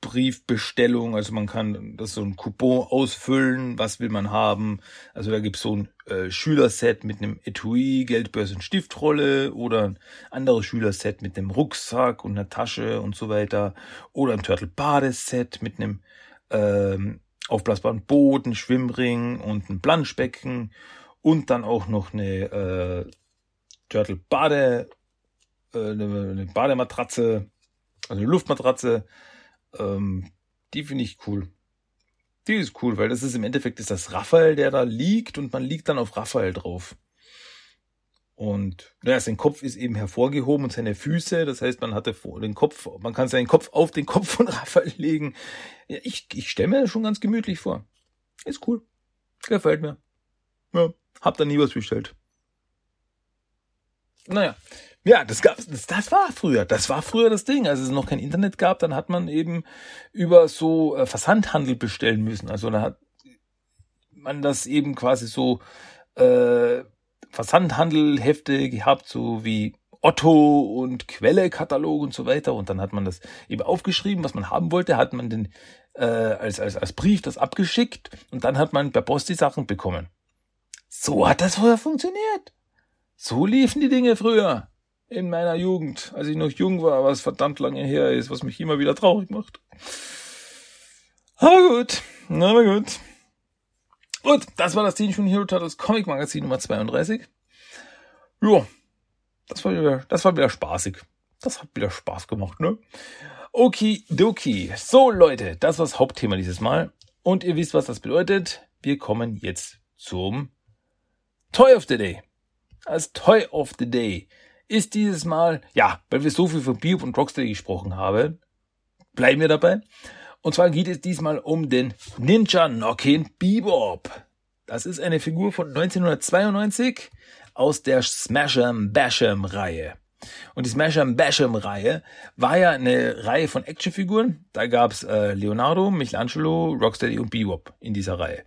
Briefbestellung, also man kann das so ein Coupon ausfüllen, was will man haben. Also da gibt's so ein äh, Schülerset mit einem Etui, Geldbörse und Stiftrolle oder ein anderes Schülerset mit einem Rucksack und einer Tasche und so weiter. Oder ein Turtle-Badeset mit einem ähm, aufblasbaren Boot, ein Schwimmring und ein Planschbecken und dann auch noch eine äh, Turtle-Bade eine, eine Badematratze, also eine Luftmatratze. Ähm, die finde ich cool. Die ist cool, weil das ist im Endeffekt ist das Raphael, der da liegt und man liegt dann auf Raphael drauf. Und ja, sein Kopf ist eben hervorgehoben und seine Füße, das heißt, man hatte den Kopf, man kann seinen Kopf auf den Kopf von <laughs> Raphael legen. Ja, ich, ich stelle mir das schon ganz gemütlich vor. Ist cool. Gefällt mir. Ja, hab da nie was bestellt. Naja, ja, das gab, das, das war früher, das war früher das Ding. Als es noch kein Internet gab, dann hat man eben über so äh, Versandhandel bestellen müssen. Also da hat man das eben quasi so äh, Versandhandelhefte gehabt, so wie Otto und Quelle-Katalog und so weiter. Und dann hat man das eben aufgeschrieben, was man haben wollte, hat man den äh, als, als, als Brief das abgeschickt und dann hat man per Post die Sachen bekommen. So hat das früher funktioniert. So liefen die Dinge früher in meiner Jugend, als ich noch jung war, was verdammt lange her ist, was mich immer wieder traurig macht. Aber gut, aber gut. Gut, das war das Teenage Mutant Hero Turtles Comic Magazin Nummer 32. Ja, das war wieder, das war wieder spaßig. Das hat wieder Spaß gemacht, ne? Okidoki. So, Leute, das war das Hauptthema dieses Mal. Und ihr wisst, was das bedeutet. Wir kommen jetzt zum Toy of the Day. Als Toy of the Day ist dieses Mal, ja, weil wir so viel von Bebop und Rocksteady gesprochen haben, bleiben wir dabei. Und zwar geht es diesmal um den Ninja Knockin' Bebop. Das ist eine Figur von 1992 aus der Smash'em Bash'em Reihe. Und die Smash'em Bash'em Reihe war ja eine Reihe von Actionfiguren. Da gab's äh, Leonardo, Michelangelo, Rocksteady und Bebop in dieser Reihe.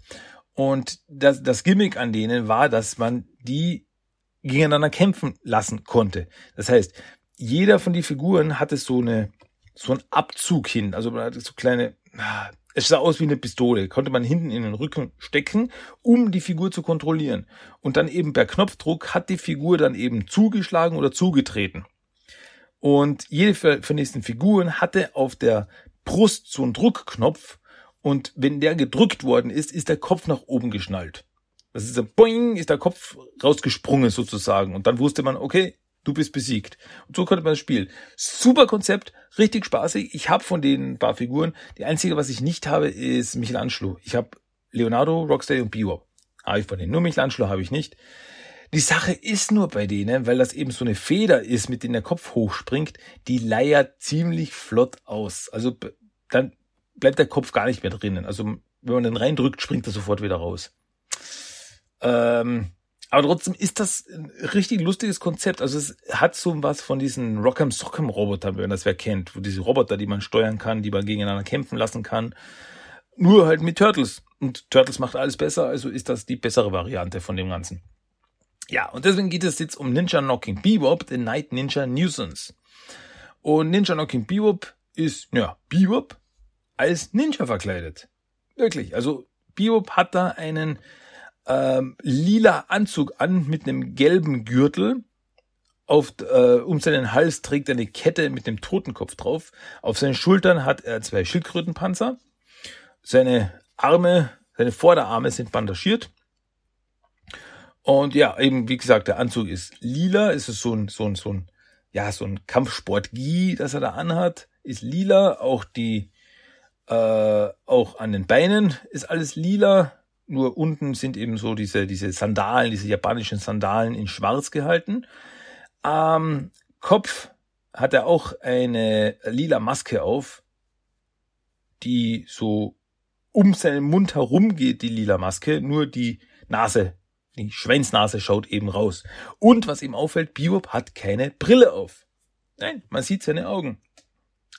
Und das, das Gimmick an denen war, dass man die gegeneinander kämpfen lassen konnte. Das heißt, jeder von die Figuren hatte so eine so einen Abzug hin, also man hatte so kleine ah, es sah aus wie eine Pistole, konnte man hinten in den Rücken stecken, um die Figur zu kontrollieren. Und dann eben per Knopfdruck hat die Figur dann eben zugeschlagen oder zugetreten. Und jede von diesen Figuren hatte auf der Brust so einen Druckknopf und wenn der gedrückt worden ist, ist der Kopf nach oben geschnallt. Das ist ein Boing, ist der Kopf rausgesprungen sozusagen. Und dann wusste man, okay, du bist besiegt. Und so konnte man das spielen. Super Konzept, richtig spaßig. Ich habe von den paar Figuren, die einzige, was ich nicht habe, ist Michelangelo. Ich habe Leonardo, Rocksteady und Bebop. Habe ich von denen. Nur Michelangelo habe ich nicht. Die Sache ist nur bei denen, weil das eben so eine Feder ist, mit der der Kopf hochspringt, die leiert ziemlich flott aus. Also dann bleibt der Kopf gar nicht mehr drinnen. Also wenn man den reindrückt, springt er sofort wieder raus. Ähm, aber trotzdem ist das ein richtig lustiges Konzept. Also es hat so was von diesen Rock'em Sock'em Robotern, wenn das wer kennt, wo diese Roboter, die man steuern kann, die man gegeneinander kämpfen lassen kann. Nur halt mit Turtles. Und Turtles macht alles besser, also ist das die bessere Variante von dem Ganzen. Ja, und deswegen geht es jetzt um Ninja Knocking Bebop, The Night Ninja Nuisance. Und Ninja Knocking Bebop ist, ja, Bebop als Ninja verkleidet. Wirklich. Also Bebop hat da einen ähm, lila Anzug an mit einem gelben Gürtel. Auf, äh, um seinen Hals trägt er eine Kette mit dem Totenkopf drauf. Auf seinen Schultern hat er zwei Schildkrötenpanzer. Seine Arme, seine Vorderarme sind bandagiert. Und ja, eben, wie gesagt, der Anzug ist lila. Es ist so ein, so ein, so ein, ja, so ein Kampfsport-Gi, das er da anhat, ist lila. Auch die, äh, auch an den Beinen ist alles lila nur unten sind eben so diese, diese Sandalen, diese japanischen Sandalen in schwarz gehalten. Am Kopf hat er auch eine lila Maske auf, die so um seinen Mund herum geht, die lila Maske, nur die Nase, die Schwänznase schaut eben raus. Und was ihm auffällt, Bebop hat keine Brille auf. Nein, man sieht seine Augen.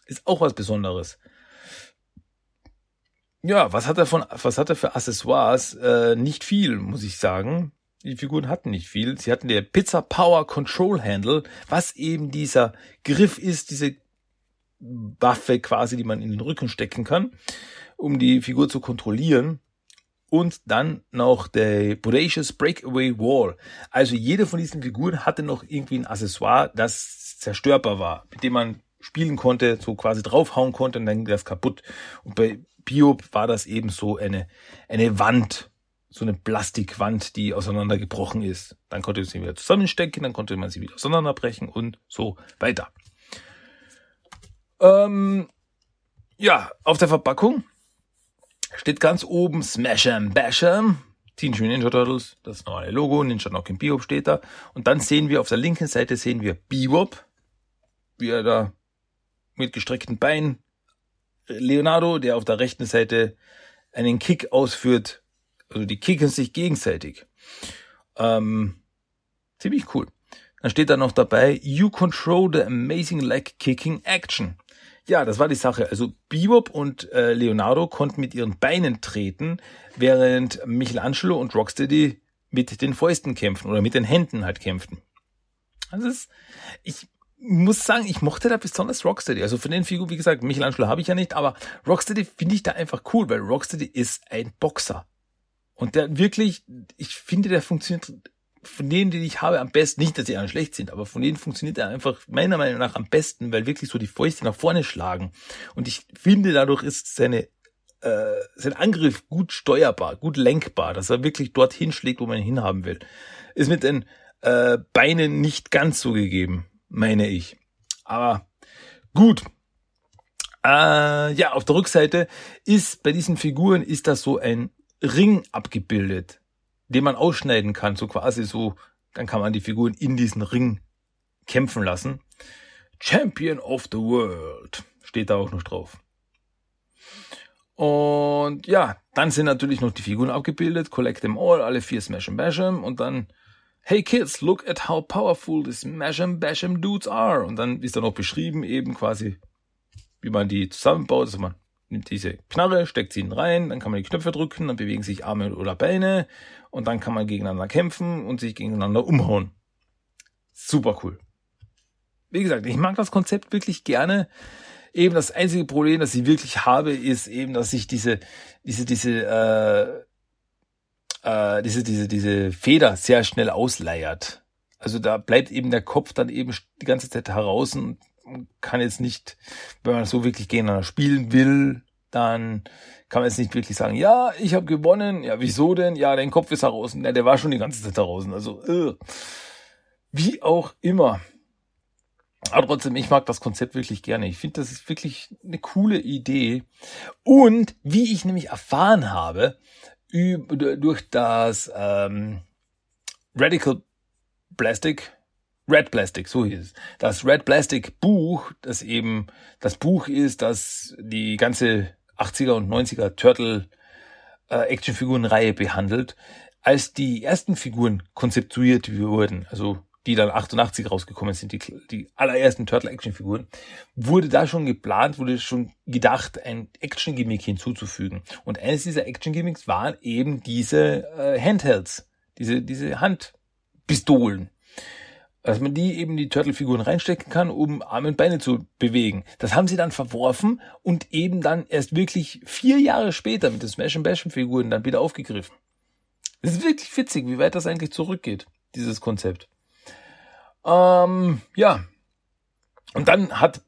Ist auch was Besonderes. Ja, was hat er von, was hat er für Accessoires? Äh, nicht viel, muss ich sagen. Die Figuren hatten nicht viel. Sie hatten der Pizza Power Control Handle, was eben dieser Griff ist, diese Waffe quasi, die man in den Rücken stecken kann, um die Figur zu kontrollieren. Und dann noch der Bodacious Breakaway Wall. Also jede von diesen Figuren hatte noch irgendwie ein Accessoire, das zerstörbar war, mit dem man spielen konnte, so quasi draufhauen konnte und dann ging das kaputt. Und bei Biob war das eben so eine, eine Wand, so eine Plastikwand, die auseinandergebrochen ist. Dann konnte man sie wieder zusammenstecken, dann konnte man sie wieder auseinanderbrechen und so weiter. Ähm, ja, auf der Verpackung steht ganz oben Smash and Basher. Teenage Mutant Ninja Turtles, das neue Logo, Ninja Knockin' Bebop steht da. Und dann sehen wir auf der linken Seite sehen wir Bebop, wie er da mit gestreckten Beinen. Leonardo, der auf der rechten Seite einen Kick ausführt. Also die kicken sich gegenseitig. Ähm, ziemlich cool. Dann steht da noch dabei, You control the amazing leg kicking action. Ja, das war die Sache. Also Bebop und äh, Leonardo konnten mit ihren Beinen treten, während Michelangelo und Rocksteady mit den Fäusten kämpfen oder mit den Händen halt kämpften. Also ist, ich muss sagen, ich mochte da besonders Rocksteady. Also von den Figuren, wie gesagt, Michelangelo habe ich ja nicht, aber Rocksteady finde ich da einfach cool, weil Rocksteady ist ein Boxer. Und der wirklich, ich finde, der funktioniert von denen, die ich habe, am besten, nicht, dass sie alle schlecht sind, aber von denen funktioniert er einfach meiner Meinung nach am besten, weil wirklich so die Fäuste nach vorne schlagen. Und ich finde, dadurch ist seine, äh, sein Angriff gut steuerbar, gut lenkbar, dass er wirklich dorthin schlägt, wo man ihn hinhaben will. Ist mit den äh, Beinen nicht ganz so gegeben, meine ich. Aber gut. Äh, ja, auf der Rückseite ist bei diesen Figuren ist das so ein Ring abgebildet den man ausschneiden kann, so quasi so, dann kann man die Figuren in diesen Ring kämpfen lassen. Champion of the World steht da auch noch drauf. Und ja, dann sind natürlich noch die Figuren abgebildet. Collect them all, alle vier Smash and Bash em. Und dann, hey kids, look at how powerful the Smash and Bash em Dudes are. Und dann ist da noch beschrieben eben quasi, wie man die zusammenbaut. Also man nimmt diese Knarre, steckt sie rein, dann kann man die Knöpfe drücken, dann bewegen sich Arme oder Beine und dann kann man gegeneinander kämpfen und sich gegeneinander umhauen. Super cool. Wie gesagt, ich mag das Konzept wirklich gerne. Eben das einzige Problem, das ich wirklich habe, ist eben, dass ich diese, diese, diese, äh, äh, diese, diese, diese Feder sehr schnell ausleiert. Also da bleibt eben der Kopf dann eben die ganze Zeit heraus und kann jetzt nicht, wenn man so wirklich gegeneinander spielen will, dann kann man jetzt nicht wirklich sagen, ja, ich habe gewonnen. Ja, wieso denn? Ja, dein Kopf ist heraus. Ja, der war schon die ganze Zeit heraus. Also, äh, wie auch immer. Aber trotzdem, ich mag das Konzept wirklich gerne. Ich finde, das ist wirklich eine coole Idee. Und wie ich nämlich erfahren habe, durch das ähm, Radical Plastic Red Plastic, so hieß es. Das Red Plastic Buch, das eben das Buch ist, das die ganze 80er und 90er Turtle äh, Actionfigurenreihe behandelt. Als die ersten Figuren konzeptuiert wurden, also die dann 88 rausgekommen sind, die, die allerersten Turtle Actionfiguren, wurde da schon geplant, wurde schon gedacht, ein Action Gimmick hinzuzufügen. Und eines dieser Action Gimmicks waren eben diese äh, Handhelds, diese diese Handpistolen dass man die eben die Turtle-Figuren reinstecken kann, um Arme und Beine zu bewegen. Das haben sie dann verworfen und eben dann erst wirklich vier Jahre später mit den Smash and Bash Figuren dann wieder aufgegriffen. Das ist wirklich witzig, wie weit das eigentlich zurückgeht, dieses Konzept. Ähm, ja. Und dann hat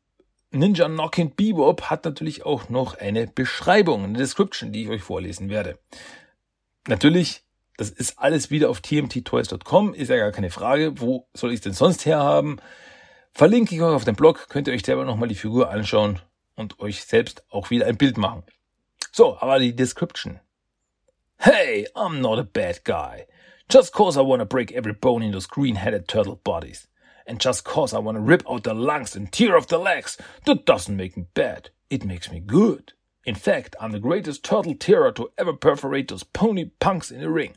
Ninja Knockin' Bebop hat natürlich auch noch eine Beschreibung, eine Description, die ich euch vorlesen werde. Natürlich das ist alles wieder auf tmttoys.com, ist ja gar keine Frage. Wo soll ich es denn sonst herhaben? Verlinke ich euch auf dem Blog, könnt ihr euch selber nochmal die Figur anschauen und euch selbst auch wieder ein Bild machen. So, aber die Description. Hey, I'm not a bad guy. Just cause I wanna break every bone in those green-headed turtle bodies. And just cause I wanna rip out the lungs and tear off the legs, that doesn't make me bad. It makes me good. In fact, I'm the greatest turtle terror to ever perforate those pony punks in the ring.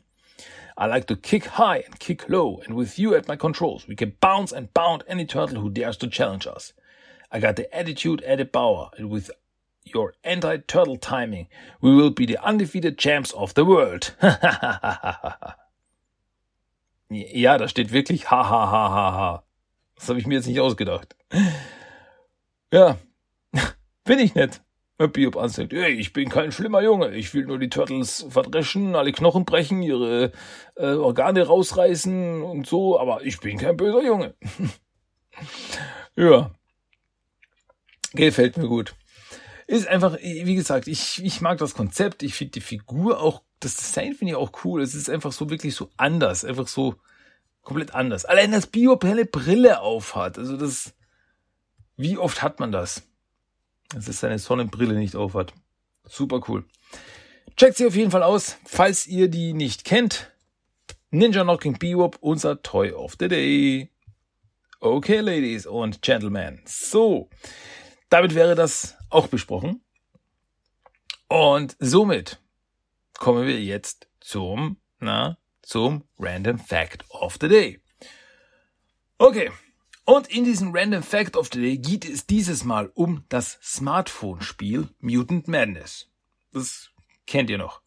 I like to kick high and kick low, and with you at my controls, we can bounce and bound any turtle who dares to challenge us. I got the attitude at a power, and with your anti-turtle timing, we will be the undefeated champs of the world. <laughs> ja, da steht wirklich ha ha ha ha ha. Das habe ich mir jetzt nicht ausgedacht. Ja, <laughs> bin ich nett. Biob ansagt, hey, ich bin kein schlimmer Junge, ich will nur die Turtles verdreschen, alle Knochen brechen, ihre äh, Organe rausreißen und so, aber ich bin kein böser Junge. <laughs> ja. Gefällt mir gut. Ist einfach, wie gesagt, ich, ich mag das Konzept, ich finde die Figur auch, das Design finde ich auch cool. Es ist einfach so wirklich so anders, einfach so komplett anders. Allein das Bio helle Brille aufhat, also das, wie oft hat man das? Dass es seine Sonnenbrille nicht aufhat. Super cool. Checkt sie auf jeden Fall aus, falls ihr die nicht kennt. Ninja Knocking Bebop, unser Toy of the Day. Okay, Ladies und Gentlemen. So, damit wäre das auch besprochen. Und somit kommen wir jetzt zum, na, zum Random Fact of the Day. Okay. Und in diesem Random Fact of the Day geht es dieses Mal um das Smartphone-Spiel Mutant Madness. Das kennt ihr noch.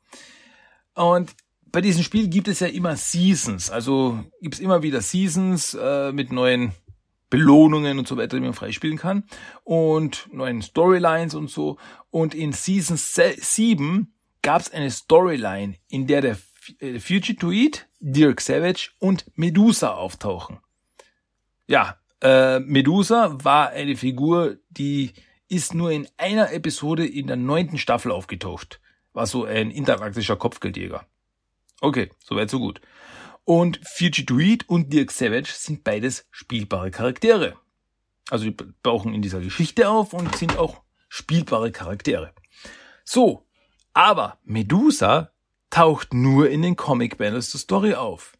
Und bei diesem Spiel gibt es ja immer Seasons, also gibt es immer wieder Seasons äh, mit neuen Belohnungen und so weiter, die man freispielen kann und neuen Storylines und so. Und in Season 7 gab es eine Storyline, in der der äh, Fugitoid, Dirk Savage und Medusa auftauchen. Ja, äh, Medusa war eine Figur, die ist nur in einer Episode in der neunten Staffel aufgetaucht. War so ein interaktischer Kopfgeldjäger. Okay, soweit so gut. Und Fugitoid und Dirk Savage sind beides spielbare Charaktere. Also die tauchen in dieser Geschichte auf und sind auch spielbare Charaktere. So, aber Medusa taucht nur in den Comic Banners der Story auf.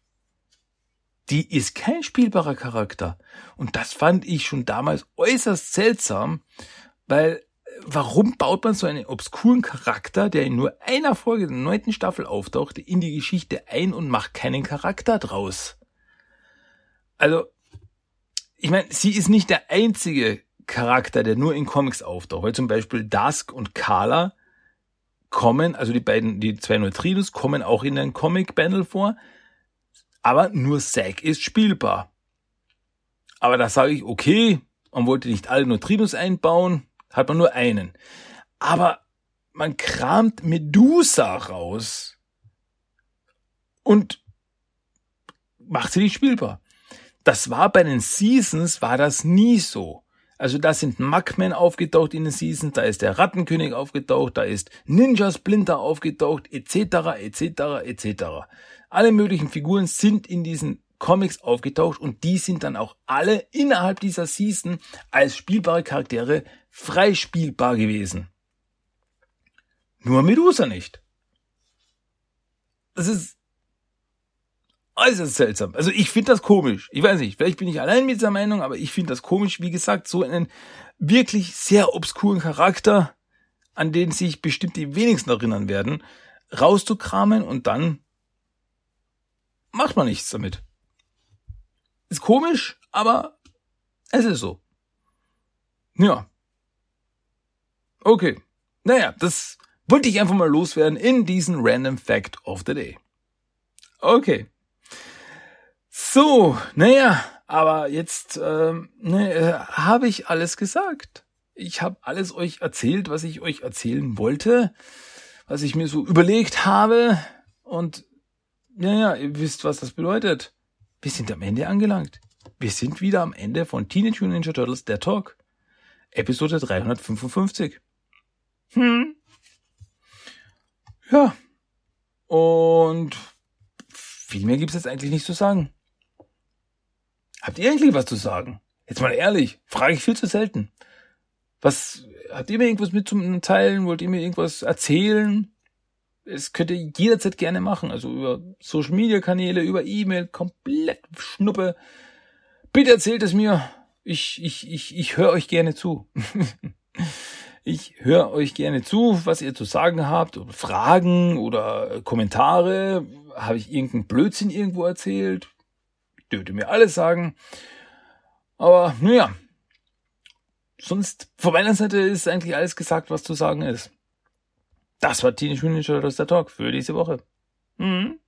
Die ist kein spielbarer Charakter. Und das fand ich schon damals äußerst seltsam, weil warum baut man so einen obskuren Charakter, der in nur einer Folge der neunten Staffel auftauchte, in die Geschichte ein und macht keinen Charakter draus? Also, ich meine, sie ist nicht der einzige Charakter, der nur in Comics auftaucht, weil zum Beispiel Dusk und Carla kommen, also die beiden, die zwei Neutrinos kommen auch in den Comic Bundle vor, aber nur Zack ist spielbar. Aber da sage ich, okay, man wollte nicht alle Neutrinos einbauen, hat man nur einen. Aber man kramt Medusa raus und macht sie nicht spielbar. Das war bei den Seasons, war das nie so. Also da sind Mugmen aufgetaucht in den Seasons, da ist der Rattenkönig aufgetaucht, da ist Ninja Splinter aufgetaucht, etc., etc., etc. Alle möglichen Figuren sind in diesen Comics aufgetaucht und die sind dann auch alle innerhalb dieser Season als spielbare Charaktere freispielbar gewesen. Nur Medusa nicht. Das ist äußerst seltsam. Also ich finde das komisch. Ich weiß nicht, vielleicht bin ich allein mit dieser Meinung, aber ich finde das komisch. Wie gesagt, so einen wirklich sehr obskuren Charakter, an den sich bestimmt die wenigsten erinnern werden, rauszukramen und dann macht man nichts damit. Ist komisch, aber es ist so. Ja. Okay. Naja, das wollte ich einfach mal loswerden in diesen Random Fact of the Day. Okay. So, naja, aber jetzt ähm, ne, äh, habe ich alles gesagt. Ich habe alles euch erzählt, was ich euch erzählen wollte, was ich mir so überlegt habe. Und naja, ihr wisst, was das bedeutet. Wir sind am Ende angelangt. Wir sind wieder am Ende von Teenage Mutant Ninja Turtles, der Talk. Episode 355. Hm. Ja. Und viel mehr gibt's jetzt eigentlich nicht zu sagen. Habt ihr eigentlich was zu sagen? Jetzt mal ehrlich, frage ich viel zu selten. Was, habt ihr mir irgendwas mit zum Teilen? Wollt ihr mir irgendwas erzählen? Es könnt ihr jederzeit gerne machen. Also über Social Media Kanäle, über E-Mail, komplett Schnuppe. Bitte erzählt es mir. Ich, ich, ich, ich höre euch gerne zu. <laughs> Ich höre euch gerne zu, was ihr zu sagen habt, oder Fragen oder Kommentare. Habe ich irgendeinen Blödsinn irgendwo erzählt? Dürft ihr mir alles sagen. Aber naja, sonst von meiner Seite ist eigentlich alles gesagt, was zu sagen ist. Das war Teenage Mutant Ninja Turtles der Talk für diese Woche. Mhm.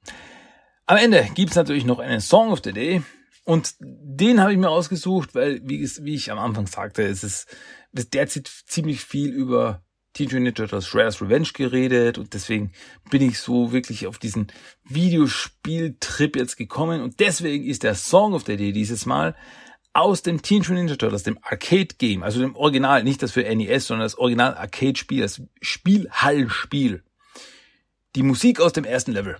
Am Ende gibt's natürlich noch einen Song of the Day. Und den habe ich mir ausgesucht, weil, wie, wie ich am Anfang sagte, es ist, es derzeit ziemlich viel über Teenage Mutant Ninja Turtles Shredder's Revenge geredet und deswegen bin ich so wirklich auf diesen Videospieltrip jetzt gekommen und deswegen ist der Song of the Day dieses Mal aus dem Teenage Mutant Ninja Turtles, dem Arcade Game, also dem Original, nicht das für NES, sondern das Original Arcade Spiel, das Spielhallspiel. Die Musik aus dem ersten Level.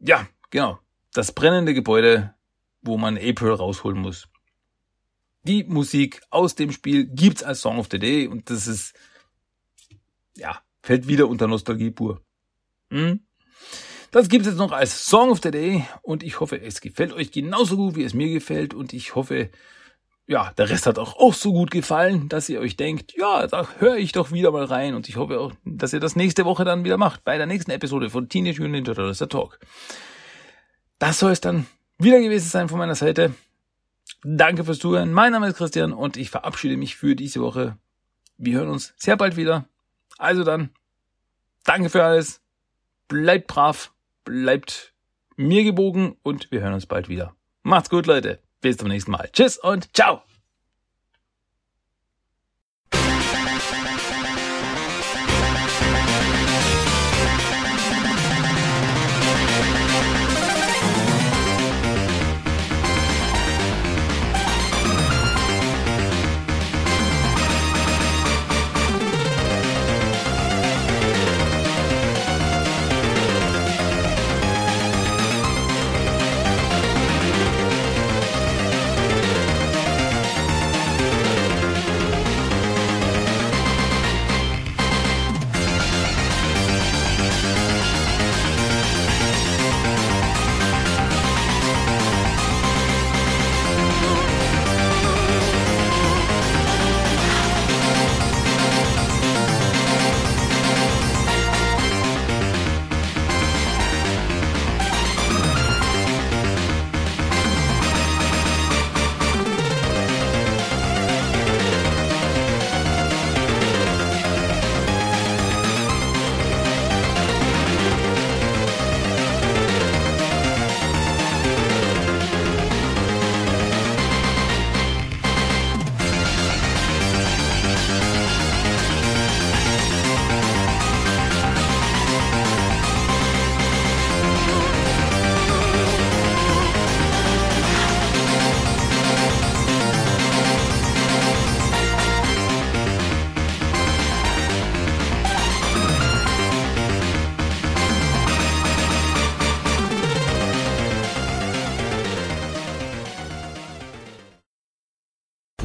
Ja, genau. Das brennende Gebäude, wo man April rausholen muss. Die Musik aus dem Spiel gibt's als Song of the Day und das ist, ja, fällt wieder unter Nostalgie pur. Hm? Das gibt es jetzt noch als Song of the Day und ich hoffe, es gefällt euch genauso gut, wie es mir gefällt und ich hoffe, ja, der Rest hat auch, auch so gut gefallen, dass ihr euch denkt, ja, da höre ich doch wieder mal rein und ich hoffe auch, dass ihr das nächste Woche dann wieder macht, bei der nächsten Episode von Teenage Mutant Ninja Turtles, der Talk. Das soll es dann wieder gewesen sein von meiner Seite. Danke fürs Zuhören. Mein Name ist Christian und ich verabschiede mich für diese Woche. Wir hören uns sehr bald wieder. Also dann, danke für alles. Bleibt brav bleibt mir gebogen und wir hören uns bald wieder. Macht's gut, Leute. Bis zum nächsten Mal. Tschüss und ciao.